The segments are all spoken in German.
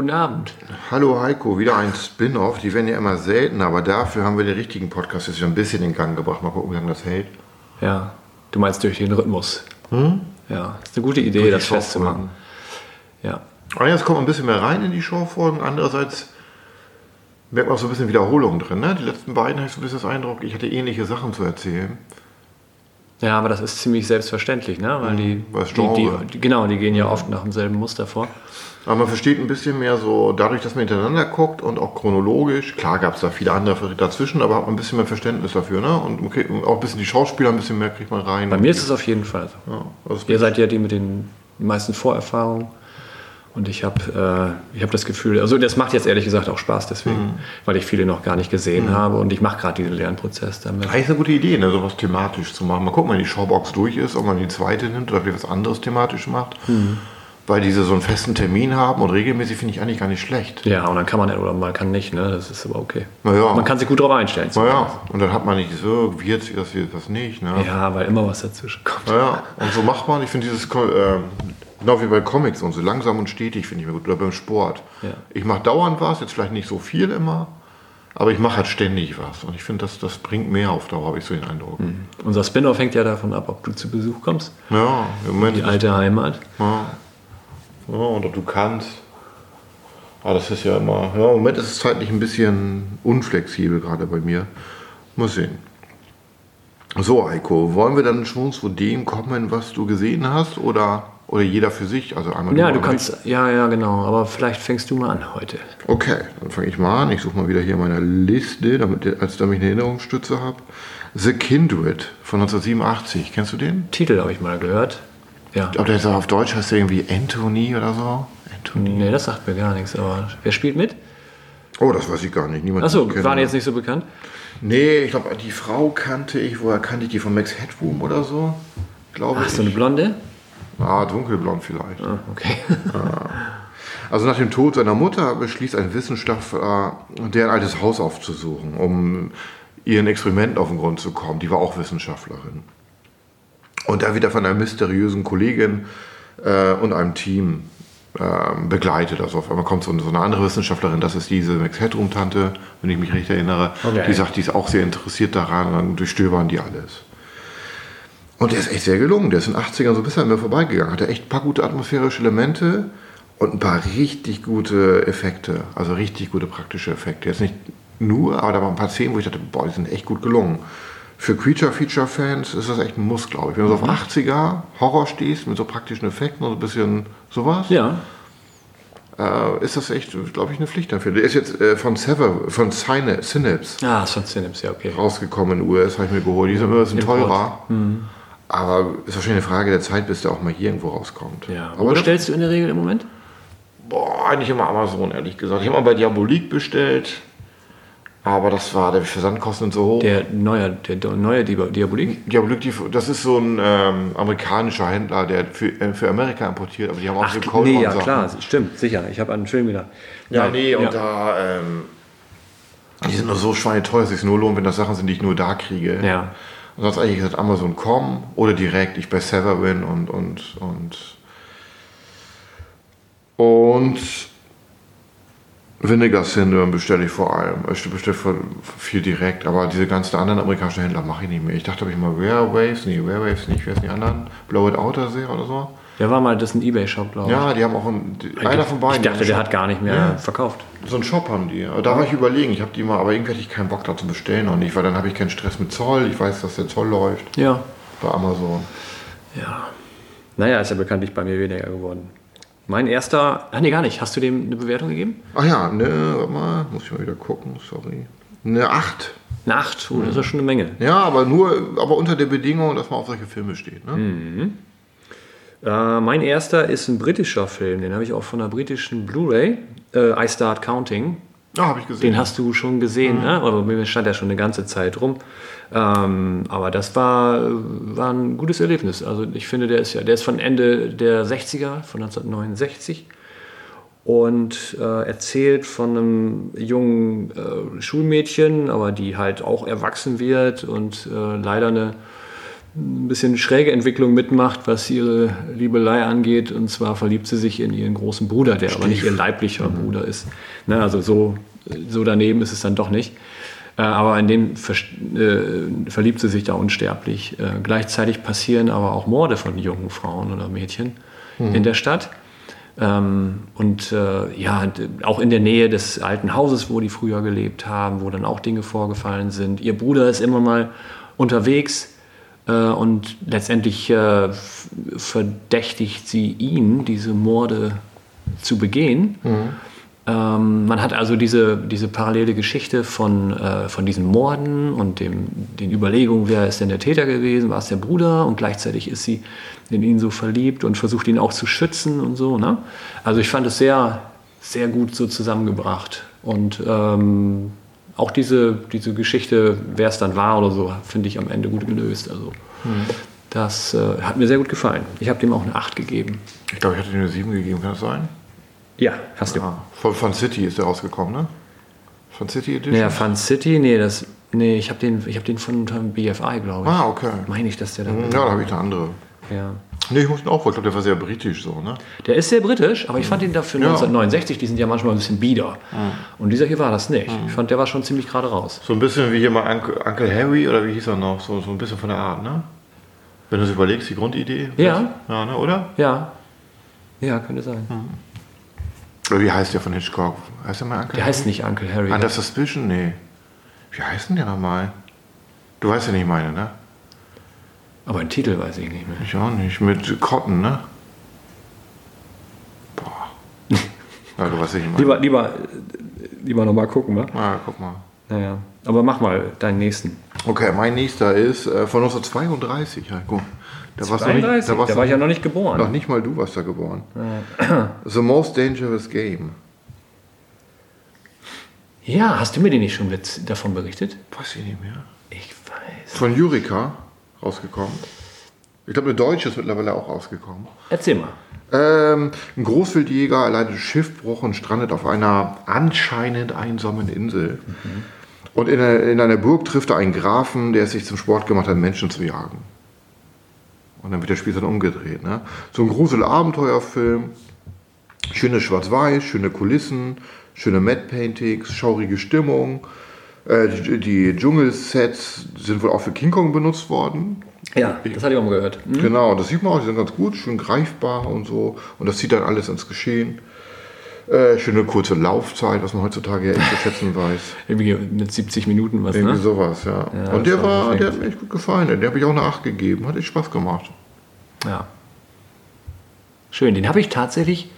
guten Abend. Hallo Heiko, wieder ein Spin-off. Die werden ja immer seltener, aber dafür haben wir den richtigen Podcast jetzt schon ein bisschen in Gang gebracht. Mal gucken, wie lange das hält. Ja, du meinst durch den Rhythmus. Hm? Ja, ist eine gute Idee, das festzumachen. Ja. Einerseits kommt man ein bisschen mehr rein in die Showfolgen, andererseits merkt man auch so ein bisschen Wiederholung drin. Ne? Die letzten beiden habe ich so ein bisschen das Eindruck, ich hatte ähnliche Sachen zu erzählen. Ja, aber das ist ziemlich selbstverständlich, ne? weil die, die, die, die, genau, die gehen ja oft nach demselben Muster vor. Aber man versteht ein bisschen mehr so, dadurch, dass man hintereinander guckt und auch chronologisch, klar gab es da viele andere dazwischen, aber hat man ein bisschen mehr Verständnis dafür, ne? Und okay, auch ein bisschen die Schauspieler ein bisschen mehr kriegt man rein. Bei mir ist es auf jeden Fall so. Ja, also Ihr seid ja die mit den meisten Vorerfahrungen. Und ich habe äh, hab das Gefühl, also das macht jetzt ehrlich gesagt auch Spaß deswegen, mhm. weil ich viele noch gar nicht gesehen mhm. habe und ich mache gerade diesen Lernprozess damit. Eigentlich eine gute Idee, ne, sowas thematisch zu machen. Mal gucken, wenn die Showbox durch ist, ob man die zweite nimmt oder was anderes thematisch macht. Mhm. Weil diese so einen festen Termin haben und regelmäßig finde ich eigentlich gar nicht schlecht. Ja, und dann kann man oder man kann nicht, ne? Das ist aber okay. Naja. Man kann sich gut darauf einstellen. Naja, und dann hat man nicht so, wird das, wird das nicht. Ne? Ja, weil immer was dazwischen kommt. Naja, und so macht man, ich finde dieses äh, Genau wie bei Comics und so langsam und stetig finde ich mir gut. Oder beim Sport. Ja. Ich mache dauernd was, jetzt vielleicht nicht so viel immer, aber ich mache halt ständig was. Und ich finde, das, das bringt mehr auf Dauer, habe ich so den Eindruck. Mhm. Unser Spin-off hängt ja davon ab, ob du zu Besuch kommst. Ja, im Moment. Die alte Heimat. Ja. ja, und ob du kannst. Aber ah, das ist ja immer. Ja, im Moment ist es zeitlich ein bisschen unflexibel, gerade bei mir. Muss sehen. So, Heiko, wollen wir dann schon zu dem kommen, was du gesehen hast? Oder oder jeder für sich? Also einmal ja, du kannst, ich. ja, ja, genau. Aber vielleicht fängst du mal an heute. Okay, dann fange ich mal an. Ich suche mal wieder hier meine Liste, damit, als damit ich eine Erinnerungsstütze habe. The Kindred von 1987. Kennst du den? Titel habe ich mal gehört. Ja. Aber der ist auf Deutsch heißt der irgendwie Anthony oder so. Anthony. Nee, das sagt mir gar nichts. Aber wer spielt mit? Oh, das weiß ich gar nicht. Niemand Achso, waren jetzt nicht so bekannt? Nee, ich glaube, die Frau kannte ich. Woher kannte ich die? Von Max Headroom oder so? Glaube Ach, ich. so eine Blonde? Ah, dunkelblond vielleicht. Ah, okay. Also nach dem Tod seiner Mutter beschließt ein Wissenschaftler, deren altes Haus aufzusuchen, um ihren Experimenten auf den Grund zu kommen. Die war auch Wissenschaftlerin. Und er wird er von einer mysteriösen Kollegin äh, und einem Team äh, begleitet. Also auf einmal kommt so, so, eine andere Wissenschaftlerin, das ist diese Max Headroom-Tante, wenn ich mich recht erinnere, okay. die sagt, die ist auch sehr interessiert daran und dann durchstöbern die alles. Und der ist echt sehr gelungen. Der ist in den 80ern so ein bisschen an mir vorbeigegangen. Hat er echt ein paar gute atmosphärische Elemente und ein paar richtig gute Effekte. Also richtig gute praktische Effekte. Jetzt nicht nur, aber da waren ein paar Szenen, wo ich dachte, boah, die sind echt gut gelungen. Für Creature-Feature-Fans ist das echt ein Muss, glaube ich. Wenn du so auf 80er mhm. Horror stehst mit so praktischen Effekten und ein bisschen sowas. Ja. Äh, ist das echt, glaube ich, eine Pflicht dafür. Der ist jetzt äh, von Sever, von Synapse. Ah, von Synapse, ja, okay. Rausgekommen in den US, habe ich mir geholt. Die sind immer ein bisschen teurer. Mhm. Aber ist wahrscheinlich eine Frage der Zeit, bis der auch mal hier irgendwo rauskommt. Ja. Wo bestellst du in der Regel im Moment? Boah, eigentlich immer Amazon, ehrlich gesagt. Ich habe mal bei Diabolik bestellt. Aber das war, der Versandkosten so hoch. Der neue, der neue Diabolik? Diabolik, das ist so ein ähm, amerikanischer Händler, der für, äh, für Amerika importiert. Aber die haben auch Ach, so Cold Nee, ja klar, stimmt, sicher. Ich habe an einen Film gedacht. Ja, ja nee, und ja. da, ähm, die sind nur so schweineteuer, dass es sich nur lohnt, wenn das Sachen sind, die ich nur da kriege. Ja. Und sonst eigentlich gesagt Amazon.com oder direkt, ich bei Severin und und und und Vinegar Syndrome bestelle ich vor allem. Ich bestelle viel direkt, aber diese ganzen anderen amerikanischen Händler mache ich nicht mehr. Ich dachte, ob ich mal Waves, nee, Waves nicht, wer ist die anderen? Blow It Outer sehe oder so. Der war mal, das ist ein Ebay-Shop, glaube ich. Ja, die haben auch einen, einer von beiden. Ich dachte, der hat gar nicht mehr ja. verkauft. So einen Shop haben die. Da war ich überlegen, ich habe die mal, aber irgendwie hatte ich keinen Bock da zu bestellen noch nicht, weil dann habe ich keinen Stress mit Zoll. Ich weiß, dass der Zoll läuft. Ja. Bei Amazon. Ja. Naja, ist ja bekanntlich bei mir weniger geworden. Mein erster, ach nee, gar nicht. Hast du dem eine Bewertung gegeben? Ach ja, ne, warte mal, muss ich mal wieder gucken, sorry. Eine 8. Eine 8, oh, das ist ja schon eine Menge. Ja, aber nur, aber unter der Bedingung, dass man auf solche Filme steht. Ne? Mhm. Äh, mein erster ist ein britischer Film, den habe ich auch von einer britischen Blu-ray, äh, I Start Counting. Ja, habe ich gesehen. Den hast du schon gesehen, mhm. ne? aber mir stand ja schon eine ganze Zeit rum. Ähm, aber das war, war ein gutes Erlebnis. Also ich finde, der ist ja, der ist von Ende der 60er, von 1969 und äh, erzählt von einem jungen äh, Schulmädchen, aber die halt auch erwachsen wird und äh, leider eine ein bisschen schräge Entwicklung mitmacht, was ihre Liebelei angeht. Und zwar verliebt sie sich in ihren großen Bruder, der aber nicht ihr leiblicher Mhm. Bruder ist. Ne, also so, so daneben ist es dann doch nicht. Äh, aber in dem ver äh, verliebt sie sich da unsterblich. Äh, gleichzeitig passieren aber auch Morde von jungen Frauen oder Mädchen in der Stadt. Ähm, und äh, ja, d- auch in der Nähe des alten Hauses, wo die früher gelebt haben, wo dann auch Dinge vorgefallen sind. Ihr Bruder ist immer mal unterwegs äh, und letztendlich äh, verdächtigt sie ihn, diese Morde zu begehen. Ähm, man hat also diese, diese parallele Geschichte von, äh, von diesen Morden und dem, den Überlegungen, wer ist denn der Täter gewesen, war es der Bruder und gleichzeitig ist sie in ihn so verliebt und versucht ihn auch zu schützen und so. Ne? Also ich fand es sehr, sehr gut so zusammengebracht und ähm, auch diese, diese Geschichte, wer es dann war oder so, finde ich am Ende gut gelöst. Also das äh, hat mir sehr gut gefallen. Ich habe dem auch eine 8 gegeben. Ich glaube, ich hatte dir eine 7 gegeben, kann das sein? Ja, hast du. Ah, von Fun City ist der rausgekommen, ne? Fun City Edition? Naja, Fun City, nee, das, nee, ich habe den, ich hab den von von BFI, glaube ich. Ah, okay. Meine ich, dass der da. Ja, da habe ich eine andere. Ja. Nee, ich muss ihn auch, ich glaube, der war sehr britisch so, ne? Der ist sehr britisch, aber ich fand ihn dafür Ja. 1969, die sind ja manchmal ein bisschen bieder. Und dieser hier war das nicht. Ich fand, der war schon ziemlich gerade raus. So ein bisschen wie hier mal Uncle, Uncle Harry oder wie hieß er noch? So, so ein bisschen von der Art, ne? Wenn du es überlegst, die Grundidee. Ja. Ja, ne, oder? Ja. Ja, könnte sein. Oder wie heißt der von Hitchcock? Heißt der mal Uncle Der heißt nicht Uncle Harry. Under Suspicion? Nee. Wie heißt denn der nochmal? Du weißt ja nicht meine, ne? Aber den Titel weiß ich nicht mehr. Ich auch nicht. Mit Cotton, ne? Boah. Ja, du weißt nicht, ich meine. Lieber, lieber, lieber nochmal gucken, wa? Ah, guck mal. Naja. Aber mach mal deinen nächsten. Okay, mein nächster ist äh, von 1932, Heiko. Da warst du nicht, 32, da warst da war ich ja noch nicht geboren. noch nicht mal du warst da geboren. The Most Dangerous Game. Ja, hast du mir den nicht schon davon berichtet? Weiß ich nicht mehr. Ich weiß. Von Jurika rausgekommen. Ich glaube, eine deutsche ist mittlerweile auch rausgekommen. Erzähl mal. Ähm, ein Großwildjäger erleidet Schiffbruch und strandet auf einer anscheinend einsamen Insel. Und in, einer- in einer Burg trifft er einen Grafen, der es sich zum Sport gemacht hat, Menschen zu jagen. Und dann wird der Spiel dann umgedreht. Ne? So ein Grusel-Abenteuerfilm. Schöne Schwarz-Weiß, schöne Kulissen, schöne Matte-Paintings, schaurige Stimmung. Äh, die, die Dschungelsets sind wohl auch für King Kong benutzt worden. Ja, das hatte ich auch mal gehört. Hm? Genau, das sieht man auch, die sind ganz gut, schön greifbar und so. Und das zieht dann alles ins Geschehen. Äh, schöne kurze Laufzeit, was man heutzutage ja echt zu schätzen weiß. Irgendwie mit 70 Minuten was, Irgendwie ne? sowas, ja. Ja, und der war der hat mir echt gut gefallen. Der habe ich auch eine 8 gegeben. Hat echt Spaß gemacht. Ja. Schön, den habe ich tatsächlich,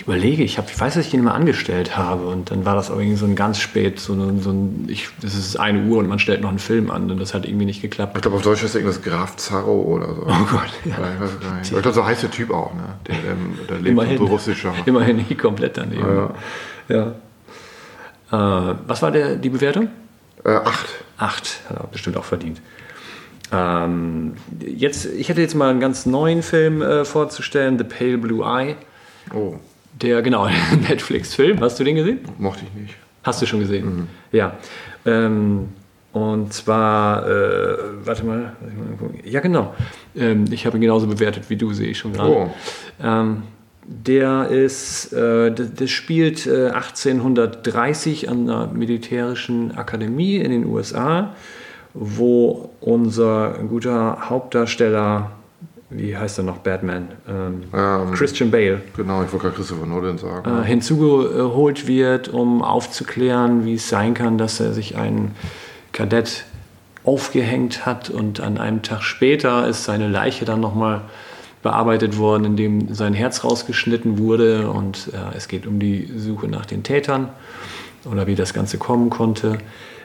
ich überlege, ich, hab, ich weiß, dass ich den mal angestellt habe und dann war das aber irgendwie so ein ganz spät, so ein, so ein ich, das ist eine Uhr und man stellt noch einen Film an und das hat irgendwie nicht geklappt. Ich glaube, auf Deutsch der irgendwas Graf Zarro oder so. Oh Gott, ja. Ja, ich. Ich glaube, so heißt der Typ auch, ne? Der, der, der lebt Immerhin. so russischer. Immerhin nicht komplett daneben. Ja. Äh, was war der, die Bewertung? Äh, 8. Acht, hat er bestimmt auch verdient. Ähm, jetzt, ich hätte jetzt mal einen ganz neuen Film äh, vorzustellen, The Pale Blue Eye. Oh, Der, genau, Netflix-Film. Hast du den gesehen? mochte ich nicht. Hast du schon gesehen? Ja. Ähm, und zwar, äh, warte mal, ja genau. Ähm, ich habe ihn genauso bewertet wie du, sehe ich schon gerade. Oh. Ähm, der ist, äh, das, das spielt äh, 1830 an einer militärischen Akademie in den USA, wo unser guter Hauptdarsteller, wie heißt er noch, Batman, ähm, Ähm, Christian Bale, Genau, ich wollte gerade Christopher Nolan sagen. äh, hinzugeholt wird, um aufzuklären, wie es sein kann, dass er sich einen Kadett aufgehängt hat und an einem Tag später ist seine Leiche dann nochmal bearbeitet worden, indem sein Herz rausgeschnitten wurde und äh, es geht um die Suche nach den Tätern oder wie das Ganze kommen konnte.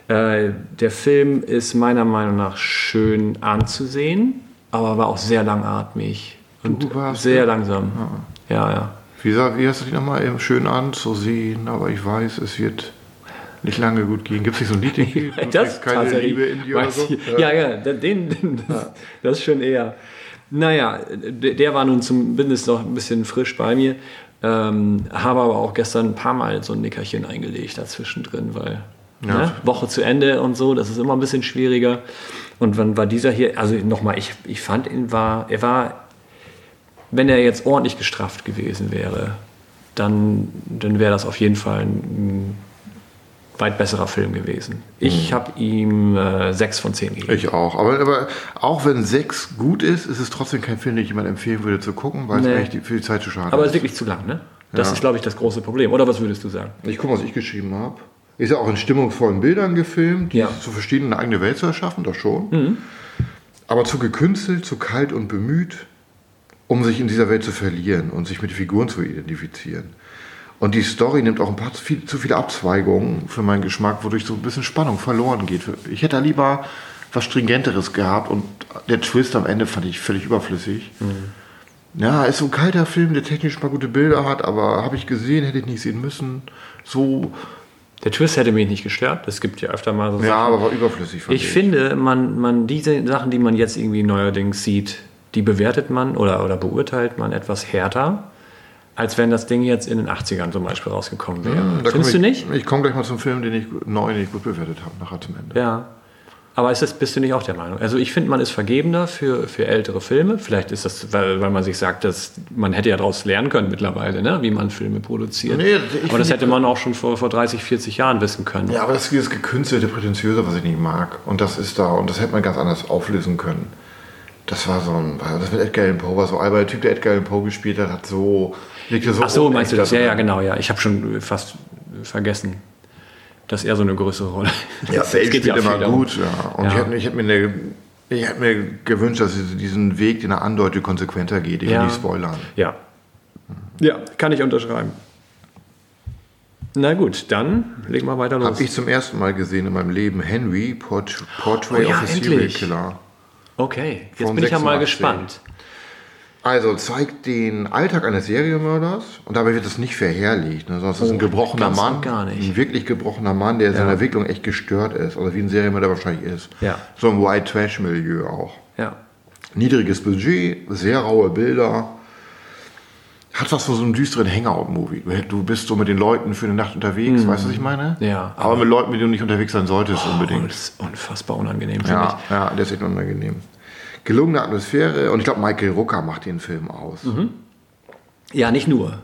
Äh, der Film ist meiner Meinung nach schön anzusehen, aber war auch sehr langatmig und sehr langsam. Ja, ja. Wie, sa- wie hast du die nochmal eben schön anzusehen, aber ich weiß, es wird nicht lange gut gehen. Gibt es nicht so ein Lied? kriegst keine Liebe in dir oder so? ich- Ja, ja, den, den, das, das ist schon eher. Naja, der, der war nun zumindest noch ein bisschen frisch bei mir. Ähm, habe aber auch gestern ein paar Mal so ein Nickerchen eingelegt dazwischen drin, weil Ja. ne, Woche zu Ende und so, das ist immer ein bisschen schwieriger. Und wann war dieser hier? Also nochmal, ich, ich fand ihn war, er war, wenn er jetzt ordentlich gestrafft gewesen wäre, dann, dann wäre das auf jeden Fall ein, weit besserer Film gewesen. Ich habe ihm äh, sechs von zehn gegeben. Ich auch. Aber, aber auch wenn sechs gut ist, ist es trotzdem kein Film, den ich jemand empfehlen würde zu gucken, weil Nee. es die- für die Zeit zu schade Aber es ist. ist wirklich zu lang, ne? Das Ja. ist, glaube ich, das große Problem. Oder was würdest du sagen? Ich gucke, was ich geschrieben habe. Ist ja auch in stimmungsvollen Bildern gefilmt, Ja. zu verstehen, eine eigene Welt zu erschaffen, das schon. Aber zu gekünstelt, zu kalt und bemüht, um sich in dieser Welt zu verlieren und sich mit den Figuren zu identifizieren. Und die Story nimmt auch ein paar zu, viel, zu viele Abzweigungen für meinen Geschmack, wodurch so ein bisschen Spannung verloren geht. Ich hätte da lieber was Stringenteres gehabt und der Twist am Ende fand ich völlig überflüssig. Ja, ist so ein kalter Film, der technisch mal gute Bilder hat, aber habe ich gesehen, hätte ich nicht sehen müssen. So, Der Twist hätte mich nicht gestört. Es gibt ja öfter mal so ja, Sachen. aber war überflüssig. fand Ich finde, man, man diese Sachen, die man jetzt irgendwie neuerdings sieht, die bewertet man oder, oder beurteilt man etwas härter, als wenn das Ding jetzt in den 80ern zum Beispiel rausgekommen wäre. Da komm Findest ich, du nicht? Ich komme gleich mal zum Film, den ich neu nicht gut bewertet habe, nachher zum Ende. Ja. Aber ist das, bist du nicht auch der Meinung? Also ich finde, man ist vergebener für, für ältere Filme. Vielleicht ist das, weil, weil man sich sagt, dass man hätte ja daraus lernen können mittlerweile, ne? wie man Filme produziert. Nee, Aber das hätte man auch schon vor, vor 30, 40 Jahren wissen können. Ja, aber das ist dieses gekünstelte, prätentiöse, was ich nicht mag. Und das ist da, und das hätte man ganz anders auflösen können. Das war so ein, das mit Edgar Allan Poe war so, der Typ, der Edgar Allan Poe gespielt hat, hat so, legte so Ach so, meinst du das? Ja, ja, genau, ja. Ich habe schon fast vergessen, dass er so eine größere Rolle Ja, geht spielt ja immer gut, ja. Und Ja. ich hätte, ich mir eine, ich hätte mir gewünscht, dass sie diesen Weg, den er andeutet, konsequenter geht. Ich will Ja. nicht spoilern. Ja. Ja, kann ich unterschreiben. Na gut, dann legen wir weiter los. Habe ich zum ersten Mal gesehen in meinem Leben Henry, Port Portrait Oh ja, of a Serial endlich. Killer. okay, jetzt Von bin ich ja mal 86. gespannt. Also zeigt den Alltag eines Serienmörders und dabei wird es nicht verherrlicht, ne, sondern es ist ein gebrochener Oh, und Mann, gar nicht. ein wirklich gebrochener Mann, der in seiner Ja. Entwicklung echt gestört ist, also wie ein Serienmörder wahrscheinlich ist. Ja. So ein White Trash Milieu auch. Ja. Niedriges Budget, sehr raue Bilder. Hat was von so einem düsteren Hangout-Movie. Du bist so mit den Leuten für eine Nacht unterwegs, weißt du, was ich meine? Mhm. Ja. Aber mit Leuten, mit denen du nicht unterwegs sein solltest Oh, unbedingt. das ist unfassbar unangenehm Ja, ja, der ist echt unangenehm. Gelungene Atmosphäre und ich glaube, Michael Rucker macht den Film aus. mich. Ja, nicht nur.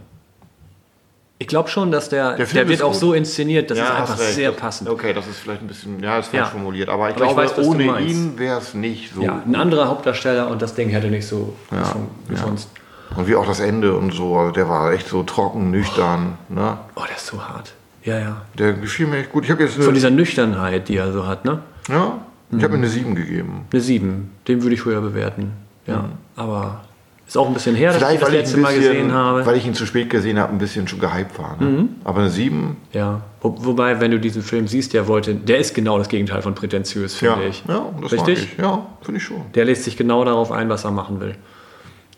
Ich glaube schon, dass der, Der der, Film wird ist auch gut. so inszeniert, das ist hast einfach recht. sehr Das- passend. Okay, das ist vielleicht ein bisschen, ja, ist falsch Ja. formuliert, aber ich Aber ich glaube, weiß, was du ohne ihn wäre es nicht so. Ja, ein anderer Hauptdarsteller und das Ding hätte nicht so ja. gefunzt. Und wie auch das Ende und so, also der war echt so trocken, nüchtern. Ne? Oh, der ist so hart. Ja, ja. Der gefiel mir echt gut. Ich habe jetzt Von dieser Nüchternheit, die er so hat, ne? ja, ich Mhm. habe mir eine 7 gegeben. Eine 7. Den würde ich höher bewerten. Ja, aber ist auch ein bisschen her, dass ich Vielleicht, das weil ich, letzte ein Mal bisschen, gesehen habe. weil ich ihn zu spät gesehen habe, ein bisschen schon gehypt war. Ne? Mhm. Aber eine 7, ja. Wo, wobei, wenn du diesen Film siehst, der wollte, der ist genau das Gegenteil von prätentiös, ja, finde ich. ja, das Richtig? ich. Ja, finde ich schon. Der lässt sich genau darauf ein, was er machen will.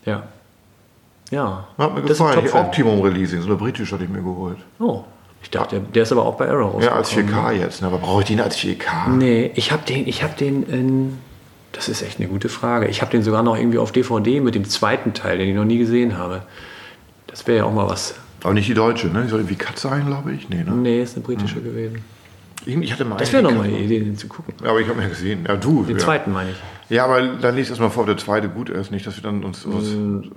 Ja. Ja. Hat mir gefallen. Optimum Releasing, so eine britische hatte ich mir geholt. Oh. Ich dachte, der, ist aber auch bei Arrow Ja, als rausgekommen. 4K jetzt, ne? aber brauche ich den als 4K? Nee, ich habe den, ich habe den in. Das ist echt eine gute Frage. Ich habe den sogar noch irgendwie auf DVD mit dem zweiten Teil, den ich noch nie gesehen habe. Das wäre ja auch mal was. Aber nicht die deutsche, ne? Die soll irgendwie Cut sein, glaube ich. Nee, ne? Nee, ist eine britische gewesen. Ich, ich hatte mal Das wäre nochmal eine Idee, den zu gucken. Ja, aber ich habe mir gesehen. Ja, du. Den ja. zweiten meine ich. Ja, aber dann liest erstmal vor, ob der zweite gut ist. Nicht, dass wir dann uns. uns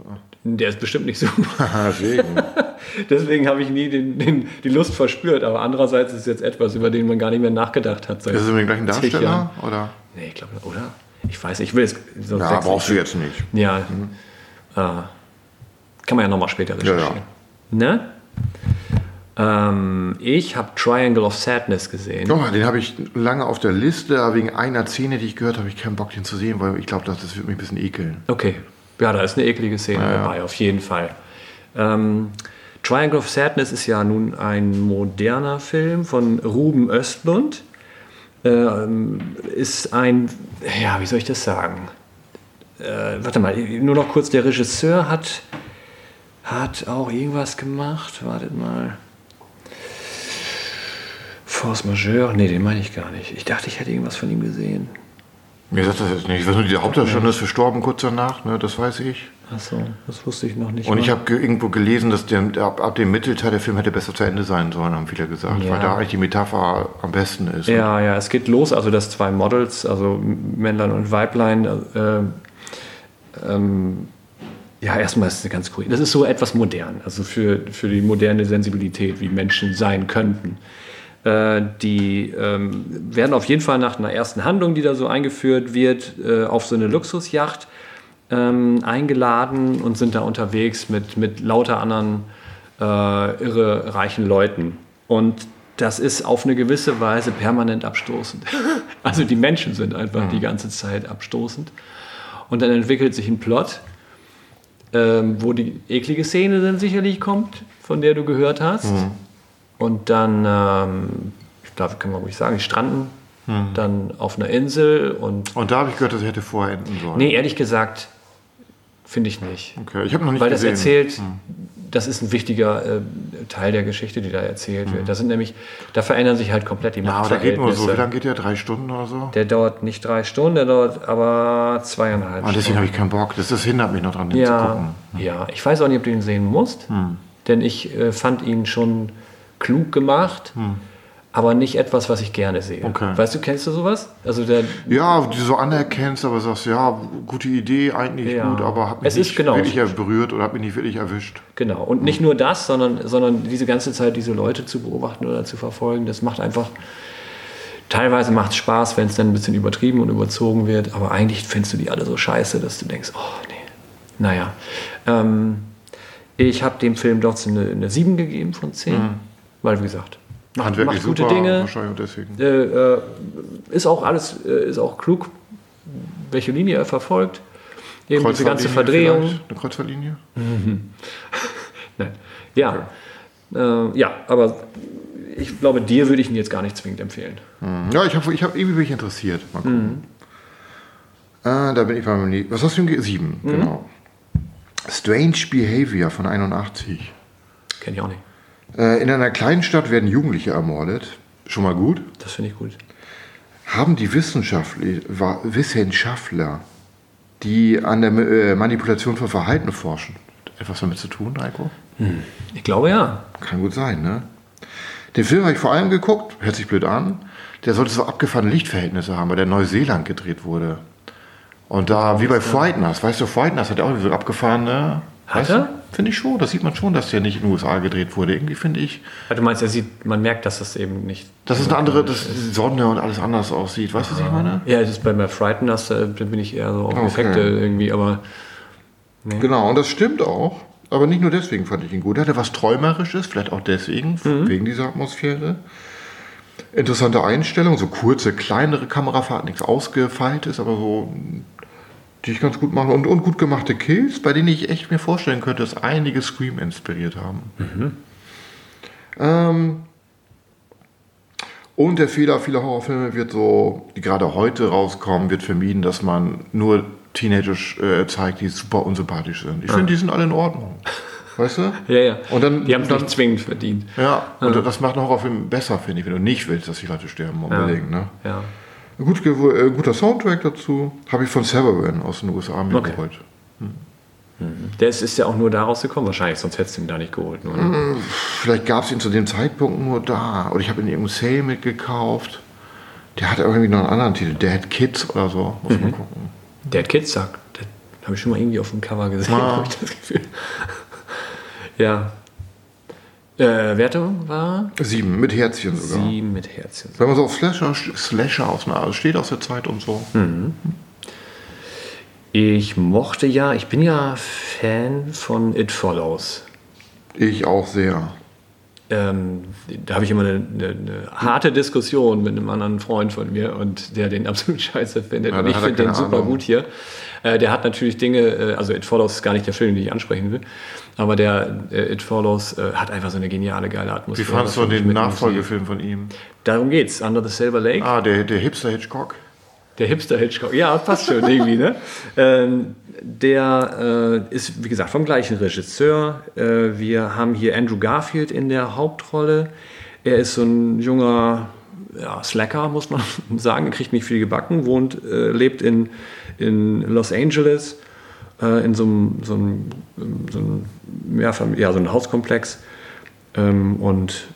Der ist bestimmt nicht so. Deswegen. Deswegen habe ich nie den, den, die Lust verspürt. Aber andererseits ist es jetzt etwas, über den man gar nicht mehr nachgedacht hat. Seit Ist es mit dem gleichen Jahren. Darsteller? Oder? Nee, ich glaube, oder? Ich weiß nicht, ich will es. sonst Ja, brauchst du jetzt nicht. Ja. Äh, kann man ja nochmal später Ja, recherchieren. Ne? Ähm, ich habe Triangle of Sadness gesehen. Oh, den habe ich lange auf der Liste, aber wegen einer Szene, die ich gehört habe, habe ich keinen Bock, den zu sehen, weil ich glaube, das, das wird mich ein bisschen ekeln. Okay. Ja, da ist eine eklige Szene Ja, ja. dabei, auf jeden Fall. Ähm, Triangle of Sadness ist ja nun ein moderner Film von Ruben Östlund. Ähm, ist ein, ja, wie soll ich das sagen? Äh, warte mal, nur noch kurz, der Regisseur hat, hat auch irgendwas gemacht. Wartet mal. Force Majeure? Nee, den meine ich gar nicht. Ich dachte, ich hätte irgendwas von ihm gesehen. Mir sagt das jetzt nicht. Ich weiß nur, die Hauptdarstellerin ist verstorben kurz danach, ne? das weiß ich. Achso, das wusste ich noch nicht. Und mal. ich habe ge- irgendwo gelesen, dass der, ab, ab dem Mittelteil der Film hätte besser zu Ende sein sollen, haben viele gesagt, Ja. weil da eigentlich die Metapher am besten ist. Ja, ja, es geht los, also dass zwei Models, also Männlein und Weiblein, äh, ähm, ja, erstmal ist es ganz cool. Das ist so etwas modern, also für, für die moderne Sensibilität, wie Menschen sein könnten. Äh, die ähm, werden auf jeden Fall nach einer ersten Handlung, die da so eingeführt wird, äh, auf so eine Luxusjacht ähm, eingeladen und sind da unterwegs mit, mit lauter anderen äh, irre reichen Leuten. Und das ist auf eine gewisse Weise permanent abstoßend. Also die Menschen sind einfach die ganze Zeit abstoßend. Und dann entwickelt sich ein Plot, ähm, wo die eklige Szene dann sicherlich kommt, von der du gehört hast. Und dann, ähm, ich darf, kann man ruhig sagen, die stranden dann auf einer Insel und Und da habe ich gehört, das hätte vorher enden sollen. Nee, ehrlich gesagt, finde ich nicht. Okay, ich habe noch nicht Weil das gesehen. erzählt, das ist ein wichtiger äh, Teil der Geschichte, die da erzählt wird. Das sind nämlich, da verändern sich halt komplett die Ja, aber der geht nur so. Wie Machtverhältnisse. lange geht der? Drei Stunden oder so? Der dauert nicht drei Stunden, der dauert aber zweieinhalb Und deswegen habe ich keinen Bock. Das, das hindert mich noch dran, den zu ja, gucken. Hm. ja, ich weiß auch nicht, ob du ihn sehen musst, denn ich äh, fand ihn schon klug gemacht, aber nicht etwas, was ich gerne sehe. Hm. Okay. Weißt du, kennst du sowas? Also der, Ja, die du so anerkennst, aber sagst, ja, gute Idee, eigentlich Ja. gut, aber hat mich Es nicht genau wirklich so. berührt oder hat mich nicht wirklich erwischt. Genau. Und nicht nur das, sondern, sondern diese ganze Zeit diese Leute zu beobachten oder zu verfolgen, das macht einfach. Teilweise macht es Spaß, wenn es dann ein bisschen übertrieben und überzogen wird, aber eigentlich findest du die alle so scheiße, dass du denkst, oh nee. Naja. Ähm, ich habe dem Film trotzdem eine, eine 7 gegeben von 10, weil, wie gesagt, macht, macht gute super, Dinge. Äh, äh, ist auch alles, äh, ist auch klug, welche Linie er verfolgt. Eben diese ganze Verdrehung. Eine Kreuzfahrtlinie? Nein. Ja. Äh, ja, aber ich glaube, dir würde ich ihn jetzt gar nicht zwingend empfehlen. Hm. Ja, ich habe ich hab, irgendwie bin ich interessiert. Mal gucken. Mhm. Äh, da bin ich beim Nie- Was hast du gegeben? Sieben, Mhm. genau. Strange Behavior von 81. Kenne ich auch nicht. Äh, in einer kleinen Stadt werden Jugendliche ermordet. Schon mal gut. Das finde ich gut. Haben die Wissenschaftler, die an der äh, Manipulation von Verhalten forschen, etwas damit zu tun, Heiko? Ich glaube ja. Kann gut sein, ne? Den Film habe ich vor allem geguckt, hört sich blöd an. Der sollte so abgefahrene Lichtverhältnisse haben, weil der in Neuseeland gedreht wurde. Und da, wie bei Frighteners, weißt du, Frighteners hat ja auch so abgefahrene. Hat er? Finde ich schon, das sieht man schon, dass der nicht in den USA gedreht wurde. Irgendwie finde ich, Du meinst, er sieht, man merkt, dass das eben nicht. dass es eine andere, dass die Sonne und alles anders aussieht. Weißt du, was ich meine? Ja, das ist bei mir Frighteners, da bin ich eher so auf Okay. Effekte irgendwie, aber Genau, und das stimmt auch. Aber nicht nur deswegen fand ich ihn gut. Er hatte was Träumerisches, vielleicht auch deswegen, wegen dieser Atmosphäre. Interessante Einstellung, so kurze, kleinere Kamerafahrten, nichts ausgefeiltes, aber so, die ich ganz gut mache. Und, und gut gemachte Kills, bei denen ich echt mir vorstellen könnte, dass einige Scream inspiriert haben. Ähm, und der Fehler vieler Horrorfilme wird so, die gerade heute rauskommen, wird vermieden, dass man nur Teenager äh, zeigt, die super unsympathisch sind. Ich finde, die sind alle in Ordnung. Weißt du? ja, ja. Und dann, Die haben es nicht zwingend verdient. ja, und das macht einen Horrorfilm besser, finde ich, wenn du nicht willst, dass die Leute sterben, unbedingt. Ne? Ja. Ein gut, äh, guter Soundtrack dazu habe ich von Severin aus den USA mir Okay. geholt. Der ist, ist ja auch nur da rausgekommen, wahrscheinlich, sonst hättest du ihn da nicht geholt. Nur, ne? Vielleicht gab es ihn zu dem Zeitpunkt nur da. Oder ich habe ihn in irgendeinem Sale mitgekauft. Der hat irgendwie noch einen anderen Titel, Dead Kids oder so. Muss Mhm. man gucken. Der hat Kids sagt, das habe ich schon mal irgendwie auf dem Cover gesehen, Ah. habe ich das Gefühl. ja. Äh, Wertung war Sieben, mit Herzchen sogar. sieben mit Herzchen. Wenn man so auf Slasher, Slasher aus einer, steht aus der Zeit und so. Hm. Ich mochte ja, ich bin ja Fan von It Follows. Ich auch sehr. Ähm, da habe ich immer eine, eine, eine harte Diskussion mit einem anderen Freund von mir und der den absolut scheiße findet. Ja, und ich finde den super Ahnung. gut hier. Äh, der hat natürlich Dinge, äh, also It Follows ist gar nicht der Film, den ich ansprechen will, aber der äh, It Follows äh, hat einfach so eine geniale, geile Wie Atmosphäre. fandest du den Nachfolgefilm von ihm? Darum geht's, Under the Silver Lake. Ah, der, der Hipster Hitchcock. Der Hipster Hitchcock. Ja, passt schon irgendwie, ne? Ähm, der äh, ist, wie gesagt, vom gleichen Regisseur. Äh, wir haben hier Andrew Garfield in der Hauptrolle. Er ist so ein junger ja, Slacker, muss man sagen, kriegt nicht viel gebacken, wohnt, äh, lebt in, in Los Angeles äh, in so einem, so einem, so einem Mehrfam- ja, so einem Hauskomplex ähm, und